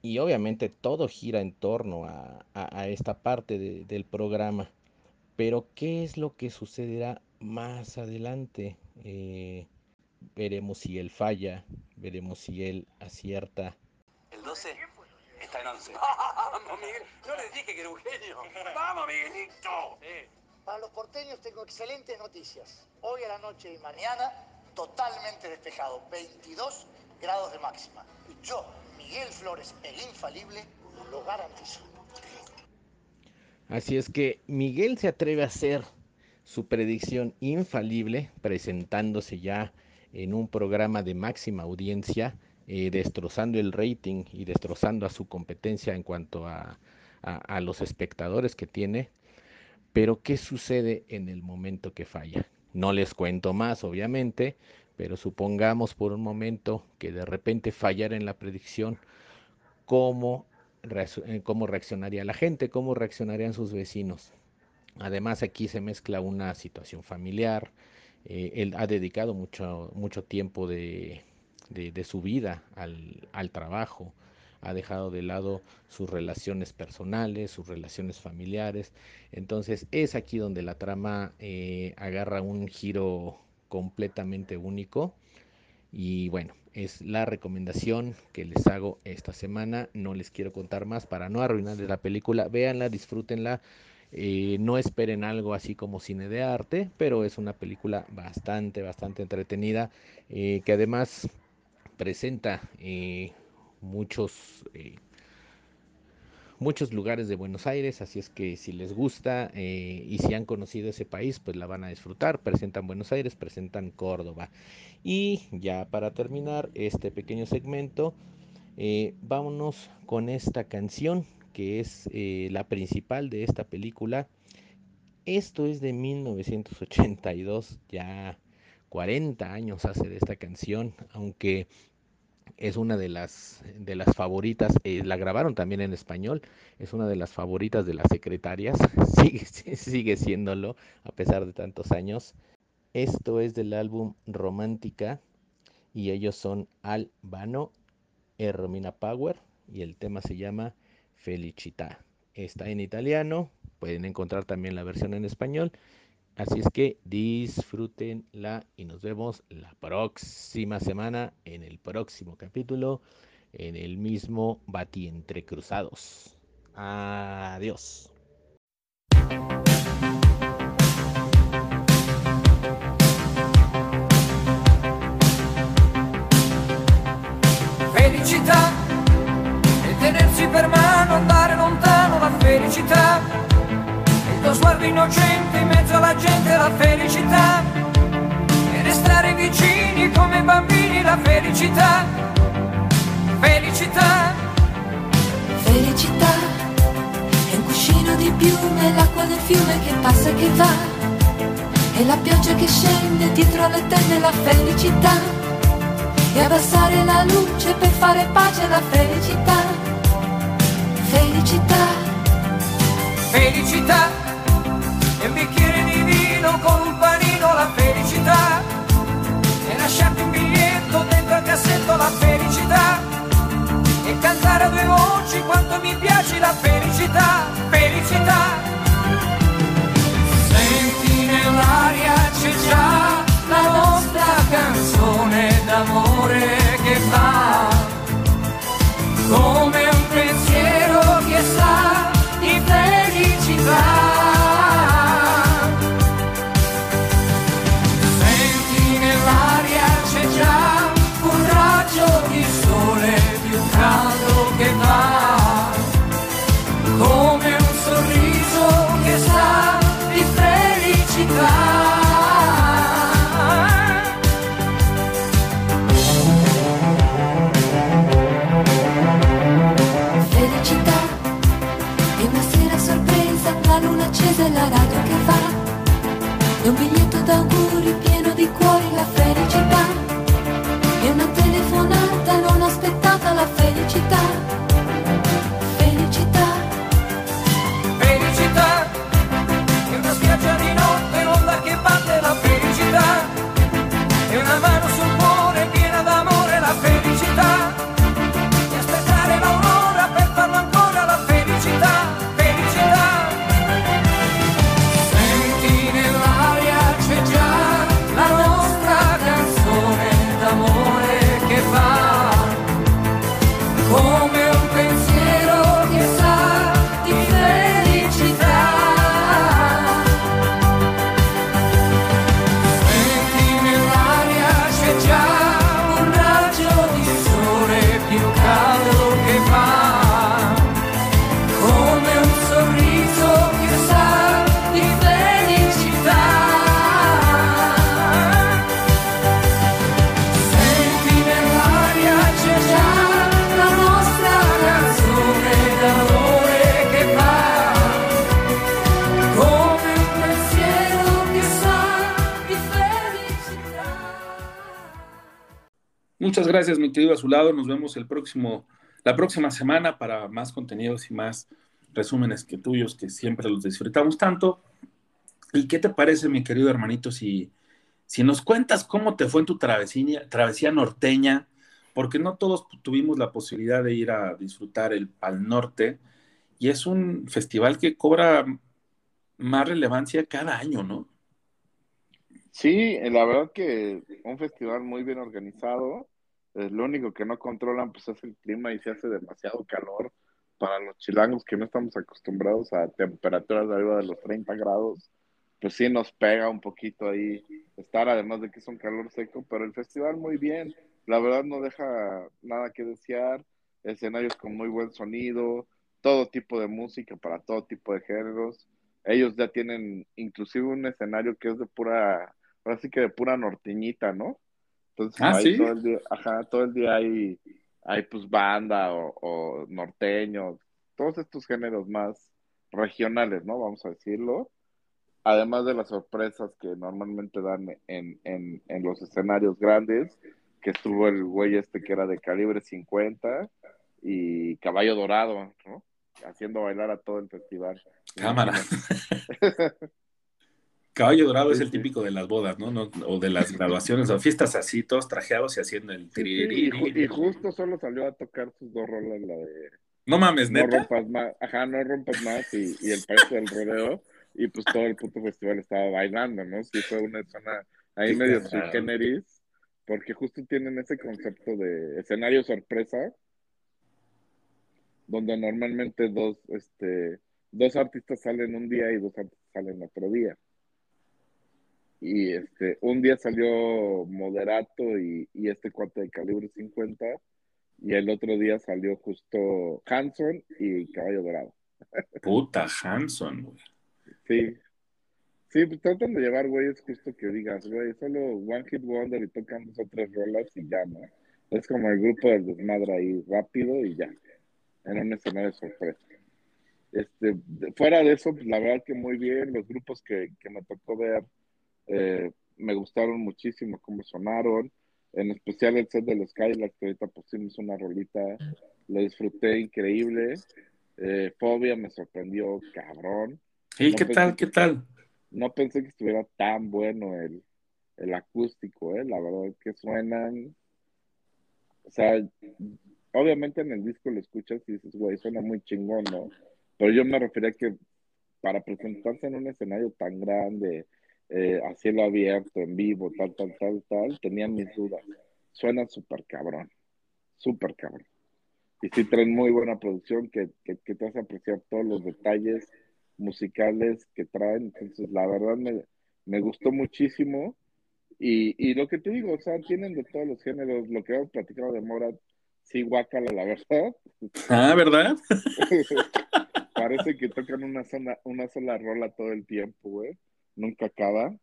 Speaker 7: y obviamente todo gira en torno a, a- a esta parte de- del programa. Pero ¿qué es lo que sucederá más adelante? Eh, veremos si él falla, veremos si él acierta.
Speaker 8: El 12 está en 11. Vamos, Miguel. No les dije que era un genio. Vamos, Miguelito.
Speaker 9: Para los porteños tengo excelentes noticias. Hoy a la noche y mañana, totalmente despejado, 22 grados de máxima. Yo, Miguel Flores, el infalible, lo garantizo.
Speaker 7: Así es que Miguel se atreve a hacer su predicción infalible, presentándose ya en un programa de máxima audiencia, eh, destrozando el rating y destrozando a su competencia en cuanto a, los espectadores que tiene. Pero ¿qué sucede en el momento que falla? No les cuento más, obviamente, pero supongamos por un momento que de repente fallara en la predicción, ¿cómo, eh, cómo reaccionaría la gente? ¿Cómo reaccionarían sus vecinos? Además, aquí se mezcla una situación familiar. eh, él ha dedicado mucho, mucho tiempo de, de- de su vida al, al trabajo. Ha dejado de lado sus relaciones personales, sus relaciones familiares. Entonces es aquí donde la trama eh, agarra un giro completamente único. Y bueno, es la recomendación que les hago esta semana. No les quiero contar más para no arruinarles la película. Véanla, disfrútenla. Eh, no esperen algo así como cine de arte, pero es una película bastante, bastante entretenida, eh, que además presenta muchos eh, muchos lugares de Buenos Aires, así es que si les gusta eh, y si han conocido ese país, pues la van a disfrutar. Presentan Buenos Aires, presentan Córdoba. Y ya para terminar este pequeño segmento, eh, vámonos con esta canción que es la principal de esta película. Esto es de 1982, ya 40 años hace de esta canción, aunque es una de las, de las favoritas, eh, la grabaron también en español, es una de las favoritas de las secretarias, sigue, sigue siéndolo a pesar de tantos años. Esto es del álbum Romántica y ellos son Albano e Romina Power y el tema se llama Felicità. Está en italiano, pueden encontrar también la versión en español Así es que disfrútenla y nos vemos la próxima semana en el próximo capítulo, en el mismo Bati entre Cruzados. Adiós.
Speaker 11: Felicità e tenersi per mano, andare lontano la felicità lo sguardo innocente alla gente la felicità. E restare vicini come bambini la felicità. Felicità.
Speaker 12: Felicità. È un cuscino di piume l'acqua del fiume che passa e che va. E la pioggia che scende dietro alle tende la felicità. E abbassare la luce per fare pace la felicità. Felicità.
Speaker 11: Felicità. E un bicchiere la felicità e cantare a due voci quanto mi piace la felicità, felicità. Senti nell'aria c'è già la nostra canzone d'amore
Speaker 4: Muchas gracias, mi querido Azulado. Nos vemos el próximo, la próxima semana para más contenidos y más resúmenes que tuyos, que siempre los disfrutamos tanto. ¿Y qué te parece, mi querido hermanito, si, si nos cuentas cómo te fue en tu travesía, travesía norteña? Porque no todos tuvimos la posibilidad de ir a disfrutar el Pal Norte y es un festival que cobra más relevancia cada año, ¿no?
Speaker 5: Sí, la verdad que un festival muy bien organizado, lo único que no controlan pues es el clima y se hace demasiado calor para los chilangos que no estamos acostumbrados a temperaturas de arriba de los 30 grados. pues sí nos pega un poquito ahí estar, además de que es un calor seco, pero el festival muy bien, la verdad no deja nada que desear, escenarios con muy buen sonido, todo tipo de música para todo tipo de géneros. Ellos ya tienen inclusive un escenario que es de pura, así que de pura norteñita, ¿no? Entonces
Speaker 4: Ah,
Speaker 5: ahí
Speaker 4: ¿sí?
Speaker 5: todo el día, ajá, todo el día hay, hay pues banda o, o norteño, todos estos géneros más regionales, ¿no? Vamos a decirlo. Además de las sorpresas que normalmente dan en, en, en los escenarios grandes, que estuvo el güey este que era de calibre 50 y Caballo Dorado, ¿no? Haciendo bailar a todo el festival.
Speaker 4: Cámara. Caballo Dorado es el típico de las bodas, ¿no? No- O de las graduaciones o fiestas así, todos trajeados y haciendo el
Speaker 5: sí, y, justo solo salió a tocar sus dos rolas, la de
Speaker 4: No mames,
Speaker 5: No
Speaker 4: neta.
Speaker 5: rompas más, ajá, no rompas más y, y el país del rodeo, y pues todo el puto festival estaba bailando, ¿no? Sí, fue una zona ahí medio sui generis, porque justo tienen ese concepto de escenario sorpresa, donde normalmente dos, este, dos artistas salen un día y dos artistas salen otro día. Y este, un día salió Moderato y, y este cuate de calibre 50, y el otro día salió justo Hanson y Caballo Dorado.
Speaker 4: Puta Hanson, güey.
Speaker 5: Sí. Sí, pues tratan de llevar güeyes justo que digas, güey, solo One Hit Wonder y tocan dos o tres rolas y ya, ¿no? Es como el grupo del desmadre ahí, rápido y ya. En un escenario de sorpresa. Este, fuera de eso, pues la verdad que muy bien, los grupos que, que me tocó ver eh, me gustaron muchísimo cómo sonaron, en especial el set de los Skylarks, que ahorita pusimos una rolita, lo disfruté increíble, eh, Fobia me sorprendió, cabrón.
Speaker 4: ¿Y
Speaker 5: No
Speaker 4: qué tal?
Speaker 5: que-
Speaker 4: ¿Qué tal?
Speaker 5: no pensé que estuviera tan bueno el, el acústico, ¿eh? La verdad es que suenan, o sea, obviamente en el disco lo escuchas y dices, güey, suena muy chingón, ¿no? Pero yo me refería que para presentarse en un escenario tan grande, eh, a cielo abierto, en vivo, tal, tal, tal, tal, tenía mis dudas. Suenan súper cabrón, súper cabrón. Y sí traen muy buena producción que, que, que te hace apreciar todos los detalles musicales que traen. Entonces, la verdad me, me gustó muchísimo. Y, y lo que te digo, o sea, tienen de todos los géneros. Lo que hemos platicado de Morat, sí, guácala, la verdad.
Speaker 4: Ah, ¿verdad?
Speaker 5: Parece que tocan una sola, una sola rola todo el tiempo, güey. Nunca acaba.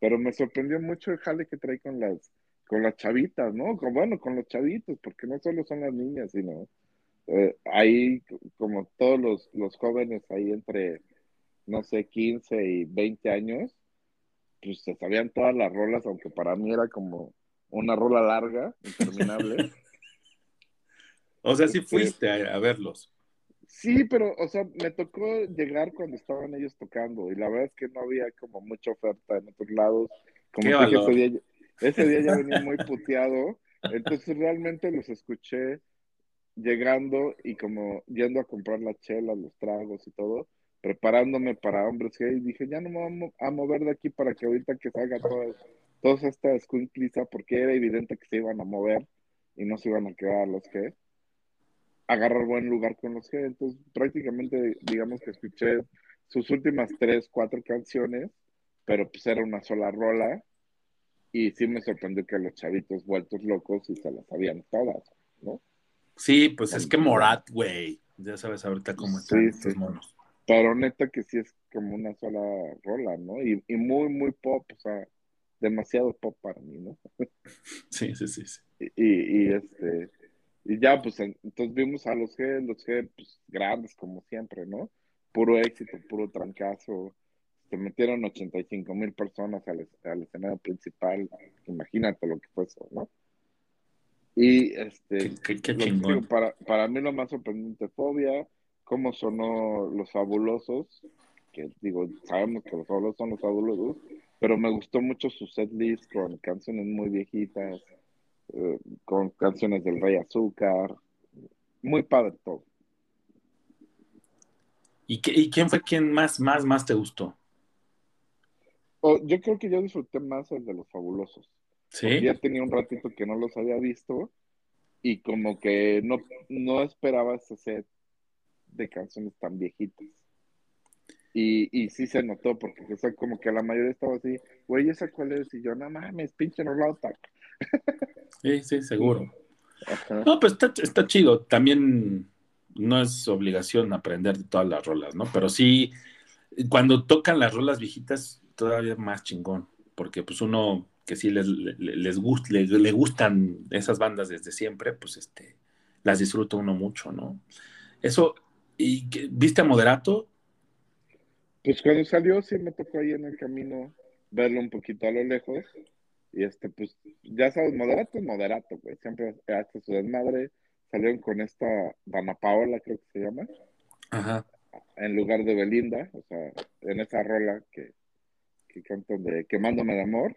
Speaker 5: Pero me sorprendió mucho el jale que trae con las, con las chavitas, ¿no? Con, bueno, con los chavitos, porque no solo son las niñas, sino eh, ahí, como todos los, los jóvenes ahí entre, no sé, 15 y 20 años, pues se sabían todas las rolas, aunque para mí era como una rola larga, interminable.
Speaker 4: O sea, sí
Speaker 5: Este,
Speaker 4: fuiste a, a verlos.
Speaker 5: Sí, pero, o sea, me tocó llegar cuando estaban ellos tocando y la verdad es que no había como mucha oferta en otros lados. Como
Speaker 4: Qué
Speaker 5: dije, ese día, ese día ya venía muy puteado, entonces realmente los escuché llegando y como yendo a comprar las chelas, los tragos y todo, preparándome para hombres gay, dije, ya no me voy a mo- a mover de aquí para que ahorita que salga todas, todas estas cuinclizas, porque era evidente que se iban a mover y no se iban a quedar los que agarrar buen lugar con los que entonces prácticamente digamos que escuché sus últimas tres, cuatro canciones, pero pues era una sola rola y sí me sorprendió que los chavitos vueltos locos y se las sabían todas, ¿no?
Speaker 4: Sí, pues es que Morat, güey. Ya sabes ahorita cómo están
Speaker 5: Sí,
Speaker 4: estos
Speaker 5: sí.
Speaker 4: monos.
Speaker 5: Pero neta que sí es como una sola rola, ¿no? Y, y muy, muy pop, o sea, demasiado pop para mí, ¿no?
Speaker 4: Sí, sí, sí. sí.
Speaker 5: Y, y, y, este, y ya, pues en- entonces vimos a los G, los G, pues grandes como siempre, ¿no? Puro éxito, puro trancazo. Se metieron 85 mil personas al, al escenario principal. Imagínate lo que fue eso, ¿no? Y este,
Speaker 4: Qué, qué
Speaker 5: digo, para, para mí lo más sorprendente, Fobia, cómo sonó Los Fabulosos, que digo, sabemos que Los Fabulosos son Los Fabulosos, pero me gustó mucho su setlist con canciones muy viejitas, eh, con canciones del Rey Azúcar, muy padre todo.
Speaker 4: ¿Y, qué- y quién fue quien más, más, más te gustó?
Speaker 5: Oh, yo creo que yo disfruté más el de Los Fabulosos,
Speaker 4: ¿Sí?
Speaker 5: ya tenía un ratito que no los había visto y como que no, no esperaba ese set de canciones tan viejitas. Y, y sí se notó, porque o sea, como que la mayoría estaba así, güey, ¿esa cuál es? Y yo, no mames, pinche Rolota.
Speaker 4: Sí, sí, seguro. No, pues está, está chido. También no es obligación aprender de todas las rolas, ¿no? Pero sí, cuando tocan las rolas viejitas, todavía más chingón, porque pues uno que sí les, les, les, gust- le, le gustan esas bandas desde siempre, pues este, las disfruta uno mucho, ¿no? Eso, ¿y qué- viste a Moderato?
Speaker 5: Pues cuando salió, sí me tocó ahí en el camino verlo un poquito a lo lejos. Y este, pues, ya sabes, moderato es moderato, güey. Siempre hace su desmadre. Salieron con esta Dana Paola, creo que se llama,
Speaker 4: Ajá.
Speaker 5: en lugar de Belinda, o sea, en esa rola que, que cantan de Quemándome de Amor.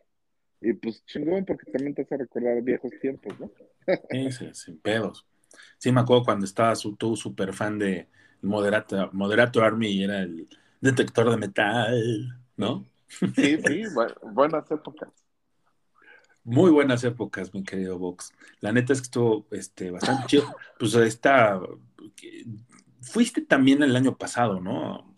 Speaker 5: Y pues chingón, porque también te hace recordar viejos tiempos, ¿no?
Speaker 4: Sí, sí, sin pedos. Sí, me acuerdo cuando estabas su- tú súper fan de Moderato, Moderato Army y era el detector de metal, ¿no?
Speaker 5: Sí, sí, bu- buenas épocas.
Speaker 4: Muy buenas épocas, mi querido Vox. La neta es que estuvo este, bastante chido. Pues está. Fuiste también el año pasado, ¿no?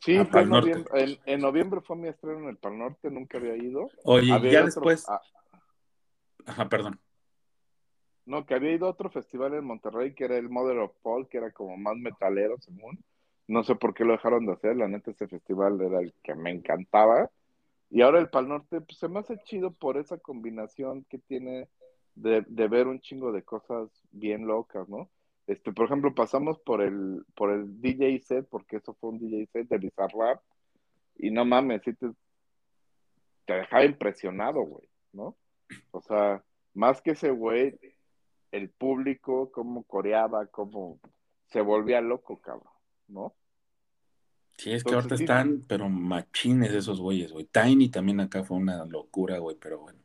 Speaker 5: Sí, fue en, noviembre, en, en noviembre fue mi estreno en el Pal Norte, nunca había ido.
Speaker 4: Oye,
Speaker 5: Había
Speaker 4: ya después.
Speaker 5: ah,
Speaker 4: Ajá, perdón.
Speaker 5: No, que había ido a otro festival en Monterrey que era el Mother of Paul, que era como más metalero, según. No sé por qué lo dejaron de hacer, la neta ese festival era el que me encantaba. Y ahora el Pal Norte pues, se me hace chido por esa combinación que tiene de, de ver un chingo de cosas bien locas, ¿no? Este, por ejemplo, pasamos por el, por el DJ set, porque eso fue un DJ set de Bizarrap, y no mames, sí te, te dejaba impresionado, güey, ¿no? O sea, más que ese güey, el público, cómo coreaba, cómo se volvía loco, cabrón, ¿no?
Speaker 4: Sí, es que
Speaker 5: Entonces,
Speaker 4: ahorita están, pero machines esos güeyes, güey. Tiny también acá fue una locura, güey, pero bueno.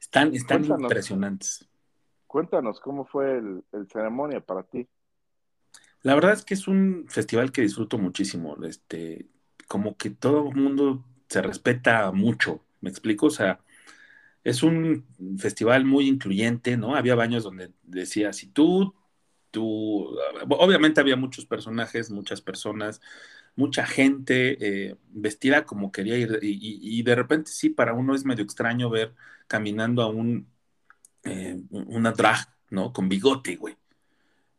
Speaker 4: Están, están
Speaker 5: Cuéntanos.
Speaker 4: impresionantes.
Speaker 5: Cuéntanos cómo fue el, el ceremonia para ti.
Speaker 4: La verdad es que es un festival que disfruto muchísimo. Este, como que todo el mundo se respeta mucho, ¿me explico? O sea, es un festival muy incluyente, ¿no? Había baños donde decía, si tú, obviamente había muchos personajes, muchas personas, mucha gente eh, vestida como quería ir, y de repente sí, para uno es medio extraño ver caminando a un, eh, una drag, ¿no? Con bigote, güey.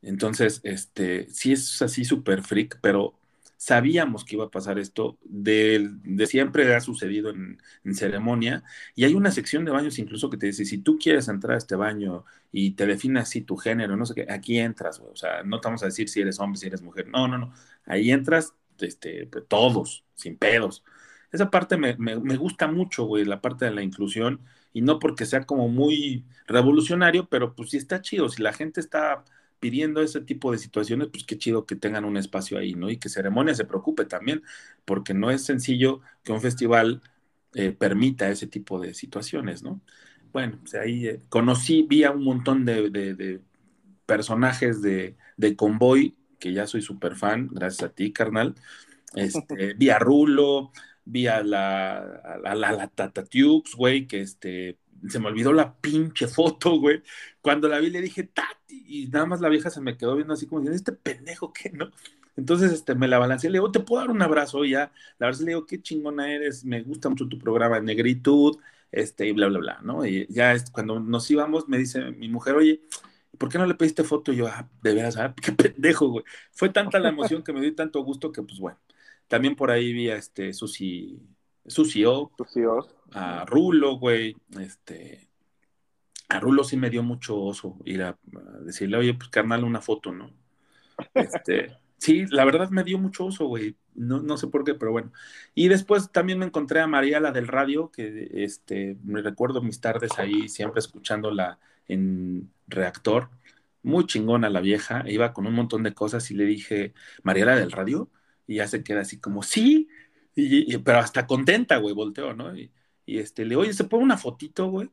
Speaker 4: Entonces, este, sí es así súper freak, pero sabíamos que iba a pasar esto, de, de siempre ha sucedido en, ceremonia, y hay una sección de baños incluso que te dice, si tú quieres entrar a este baño y te define así tu género, no sé qué, aquí entras, güey, o sea, no te vamos a decir si eres hombre, si eres mujer, no, no, no, ahí entras, este, todos, sin pedos. Esa parte me, me, me gusta mucho, güey, la parte de la inclusión, y no porque sea como muy revolucionario, pero pues sí está chido, si la gente está pidiendo ese tipo de situaciones, pues qué chido que tengan un espacio ahí, ¿no? Y que ceremonia se preocupe también, porque no es sencillo que un festival eh, permita ese tipo de situaciones, ¿no? Bueno, pues ahí eh, conocí, vi a un montón de, de- de personajes de, de Convoy, que ya soy súper fan, gracias a ti, carnal. Este, vi a Rulo, vi a la, a la, la Tata Tux, güey, que este, se me olvidó la pinche foto, güey. Cuando la vi le dije, Tati, y nada más la vieja se me quedó viendo así como diciendo, este pendejo, ¿qué no? Entonces, este, me la balanceé, le digo, ¿te puedo dar un abrazo? Ya, la verdad le digo, qué chingona eres, me gusta mucho tu programa, Negritud, este, y bla, bla, bla, ¿no? Y ya es, cuando nos íbamos, me dice mi mujer, oye, ¿por qué no le pediste foto? Y yo, ah, de veras, ah, qué pendejo, güey. Fue tanta la emoción que me dio tanto gusto que, pues, bueno. También por ahí vi a este Susi, Susi O, a Rulo, güey, este, a Rulo sí me dio mucho oso ir a, a decirle, oye, pues carnal, una foto, ¿no? Este, sí, la verdad me dio mucho oso, güey, no, no sé por qué, pero bueno. Y después también me encontré a María, la del radio, que este, me recuerdo mis tardes ahí siempre escuchándola en reactor, muy chingona la vieja, iba con un montón de cosas y le dije, María, la del radio, y ya se queda así como, sí, y, y- pero hasta contenta, güey, volteó, ¿no? Y, y este, le digo, oye, ¿se pone una fotito, güey?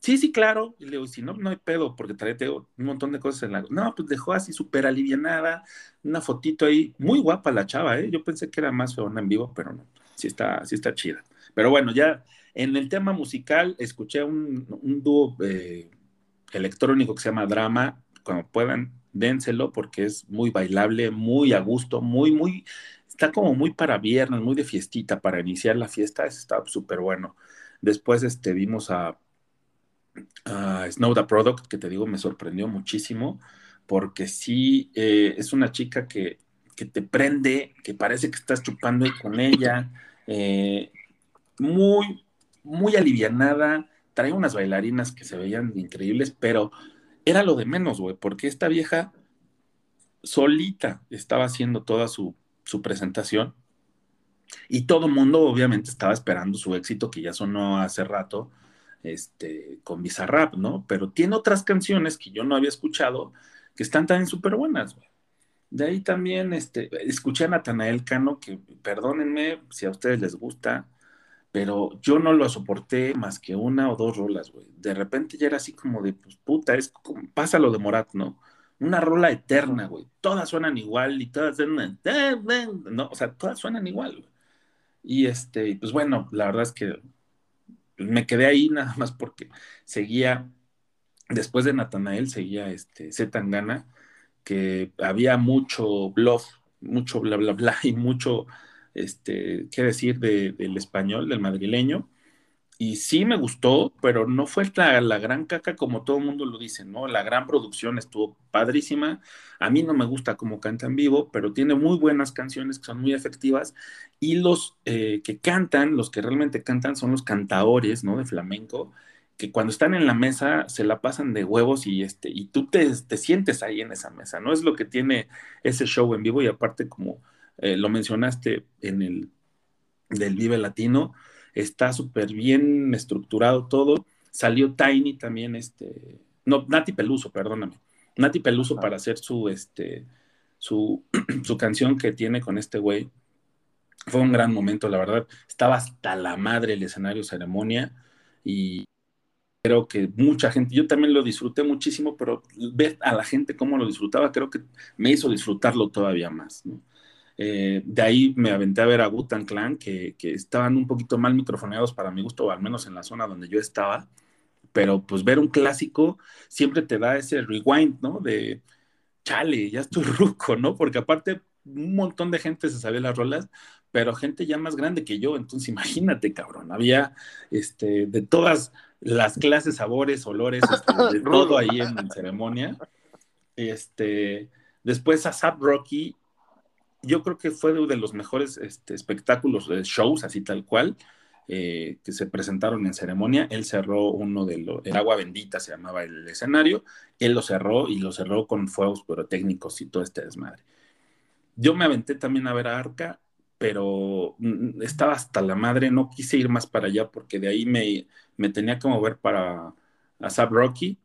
Speaker 4: Sí, sí, claro. Y le digo, si no, no hay pedo, porque trae un montón de cosas en la... No, pues dejó así súper alivianada, una fotito ahí, muy guapa la chava, ¿eh? Yo pensé que era más feona en vivo, pero no, sí está, sí está chida. Pero bueno, ya en el tema musical escuché un, un dúo eh, electrónico que se llama Drama, cuando puedan, dénselo porque es muy bailable, muy a gusto, muy, muy... está como muy para viernes, muy de fiestita, para iniciar la fiesta, está súper bueno. Después este, vimos a, a Snow the Product, que te digo, me sorprendió muchísimo, porque sí, eh, es una chica que, que, te prende, que parece que estás chupando con ella, eh, muy, muy alivianada, trae unas bailarinas que se veían increíbles, pero era lo de menos, güey, porque esta vieja solita estaba haciendo toda su, su presentación y todo el mundo obviamente estaba esperando su éxito que ya sonó hace rato este, con Bizarrap, ¿no? Pero tiene otras canciones que yo no había escuchado que están también súper buenas, güey. De ahí también este, escuché a Natanael Cano, que perdónenme si a ustedes les gusta, pero yo no lo soporté más que una o dos rolas, güey. De repente ya era así como de, pues puta, es como, pasa lo de Morat, ¿no? Una rola eterna, güey. Todas suenan igual y todas suenan, no, o sea, todas suenan igual. Y este, pues bueno, la verdad es que me quedé ahí nada más porque seguía, después de Natanael, seguía este Z Tangana, que había mucho bluff, mucho bla, bla, bla, y mucho, este, qué decir, de, del español, del madrileño. Y sí me gustó, pero no fue la, la, gran caca como todo el mundo lo dice, ¿no? La gran producción estuvo padrísima. A mí no me gusta cómo canta en vivo, pero tiene muy buenas canciones que son muy efectivas. Y los eh, que cantan, los que realmente cantan, son los cantadores, ¿no? De flamenco que cuando están en la mesa se la pasan de huevos y, este, y tú te, te sientes ahí en esa mesa, ¿no? Es lo que tiene ese show en vivo y aparte como eh, lo mencionaste en el del Vive Latino, está súper bien estructurado todo. Salió Tiny también, este, no, Nati Peluso, perdóname. Nati Peluso para hacer su, este, su, su canción que tiene con este güey. Fue un gran momento, la verdad. Estaba hasta la madre el escenario ceremonia y creo que mucha gente, yo también lo disfruté muchísimo, pero ver a la gente cómo lo disfrutaba, creo que me hizo disfrutarlo todavía más. ¿no? Eh, de ahí me aventé a ver a Gutan Clan, que, que, estaban un poquito mal microfoneados para mi gusto, o al menos en la zona donde yo estaba, pero pues ver un clásico siempre te da ese rewind, ¿no? De, chale, ya estoy ruco, ¿no? Porque aparte un montón de gente se sabía las rolas, pero gente ya más grande que yo, entonces imagínate, cabrón, había este, de todas las clases, sabores, olores, este, de todo ahí en, en, ceremonia. Este, después a Zap Rocky, yo creo que fue de, de los mejores este, espectáculos, shows, así tal cual, eh, que se presentaron en ceremonia. Él cerró uno de los, el agua bendita se llamaba el escenario, él lo cerró y lo cerró con fuegos pirotécnicos y todo este desmadre. Yo me aventé también a ver a Arca, pero mm, estaba hasta la madre, no quise ir más para allá porque de ahí me, me tenía que mover para a Sub Rocky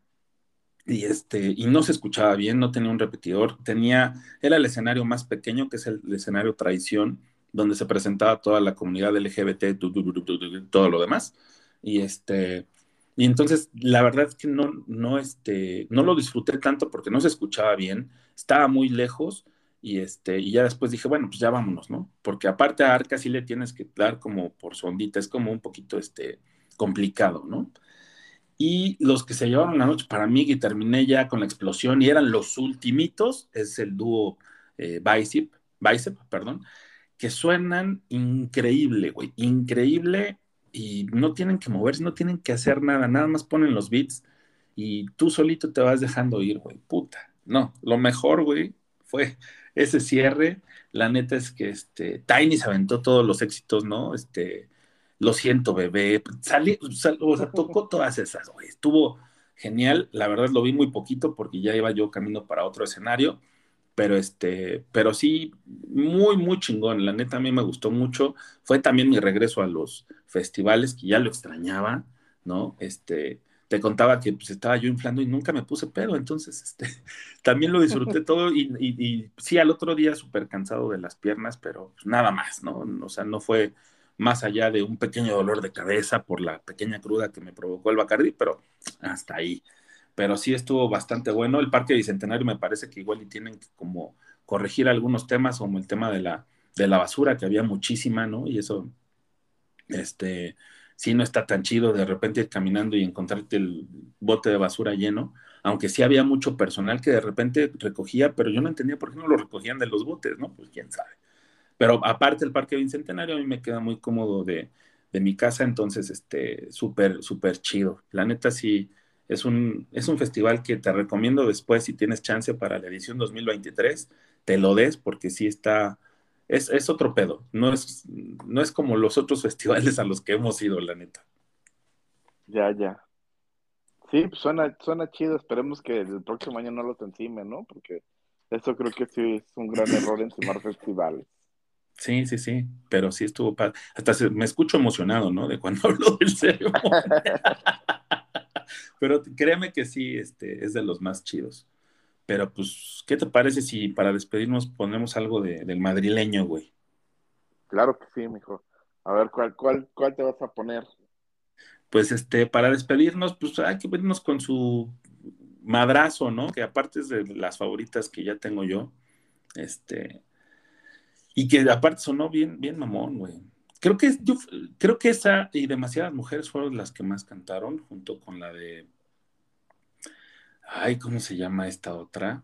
Speaker 4: y este y no se escuchaba bien, no tenía un repetidor, tenía era el escenario más pequeño que es el, escenario Traición donde se presentaba toda la comunidad LGBT, todo lo demás y este y entonces la verdad es que no no este no lo disfruté tanto porque no se escuchaba bien, estaba muy lejos y, este, y ya después dije, bueno, pues ya vámonos, ¿no? Porque aparte a Arca sí le tienes que dar como por sondita, es como un poquito este, complicado, ¿no? Y los que se llevaron la noche para mí, y terminé ya con la explosión, y eran los ultimitos, es el dúo eh, Bicep, Bicep, perdón, que suenan increíble, güey, increíble, y no tienen que moverse, no tienen que hacer nada, nada más ponen los beats y tú solito te vas dejando ir, güey, puta. No, lo mejor, güey, fue ese cierre. La neta es que este, Tiny se aventó todos los éxitos, ¿no? Este, lo siento, bebé. Salí, sal, o sea, tocó todas esas, güey. Estuvo genial. La verdad lo vi muy poquito porque ya iba yo camino para otro escenario. Pero este, pero sí, muy, muy chingón. La neta a mí me gustó mucho. Fue también mi regreso a los festivales, que ya lo extrañaba, ¿no? Este, te contaba que pues, estaba yo inflando y nunca me puse pedo, entonces este, también lo disfruté todo y, y, y sí, al otro día súper cansado de las piernas, pero pues, nada más, ¿no? O sea, no fue más allá de un pequeño dolor de cabeza por la pequeña cruda que me provocó el Bacardi, pero hasta ahí. Pero sí estuvo bastante bueno. El Parque Bicentenario me parece que igual y tienen que como corregir algunos temas, como el tema de la, de la basura, que había muchísima, ¿no? Y eso, este, sí no está tan chido de repente ir caminando y encontrarte el bote de basura lleno, aunque sí había mucho personal que de repente recogía, pero yo no entendía por qué no lo recogían de los botes, ¿no? Pues quién sabe. Pero aparte el Parque Bicentenario, a mí me queda muy cómodo de, de mi casa, entonces, este, súper, súper chido. La neta, sí, es un, es un festival que te recomiendo después, si tienes chance para la edición 2023, te lo des porque sí está, es, es otro pedo. No es, no es como los otros festivales a los que hemos ido, la neta.
Speaker 5: Ya, ya. Sí, pues suena, suena chido. Esperemos que el próximo año no los encime, ¿no? Porque eso creo que sí es un gran error encimar festivales.
Speaker 4: Sí, sí, sí, pero sí estuvo padre. Hasta se- me escucho emocionado, ¿no? De cuando hablo del serio. pero créeme que sí, este, es de los más chidos. Pero pues, ¿qué te parece si para despedirnos ponemos algo de- del madrileño, güey?
Speaker 5: Claro que sí, mijo. A ver, ¿cuál, cuál, cuál te vas a poner?
Speaker 4: Pues este, para despedirnos, pues hay que vernos con su madrazo, ¿no? Que aparte es de las favoritas que ya tengo yo. Este, y que aparte sonó bien, bien mamón, güey. Creo que, yo, creo que esa y demasiadas mujeres fueron las que más cantaron, junto con la de. Ay, ¿cómo se llama esta otra?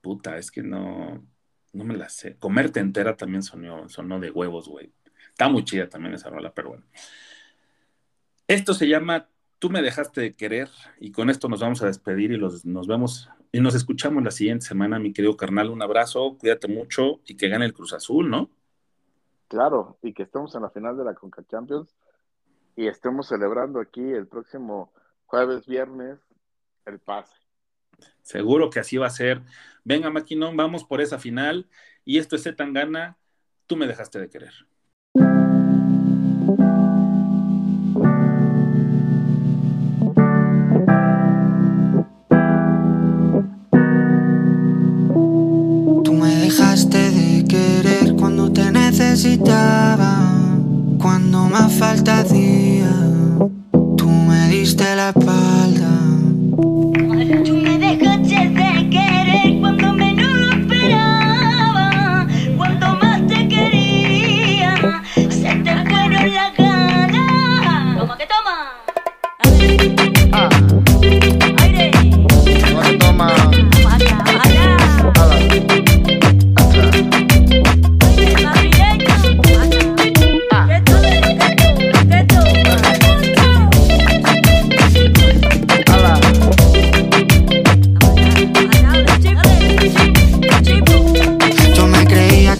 Speaker 4: Puta, es que no, no me la sé. Comerte entera también sonó, sonó de huevos, güey. Está muy chida también esa rola, pero bueno. Esto se llama Tú me dejaste de querer y con esto nos vamos a despedir y los, nos vemos y nos escuchamos la siguiente semana, mi querido carnal. Un abrazo, cuídate mucho y que gane el Cruz Azul, ¿no?
Speaker 5: Claro, y que estemos en la final de la Conca Champions y estemos celebrando aquí el próximo jueves, viernes, el pase.
Speaker 4: Seguro que así va a ser. Venga, Maquinón, vamos por esa final y esto es Zetangana, Tú me dejaste de querer.
Speaker 13: Necesitaba, cuando más falta hacía. Tú me diste la espalda.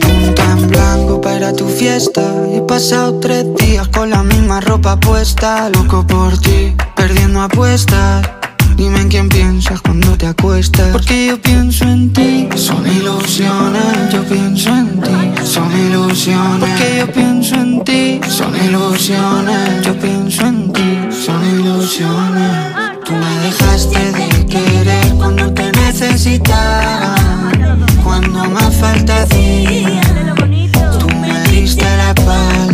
Speaker 13: punta en blanco para tu fiesta. He pasado tres días con la misma ropa puesta. Loco por ti, perdiendo apuestas. Dime en quién piensas cuando te acuestas. Porque yo pienso en ti. Son ilusiones, yo pienso en ti. Son ilusiones. Porque yo pienso en ti. Son ilusiones, yo pienso en ti. Son ilusiones. Tú me dejaste de querer cuando te necesitaba. Cuando más falta hacía. Tú me diste la espalda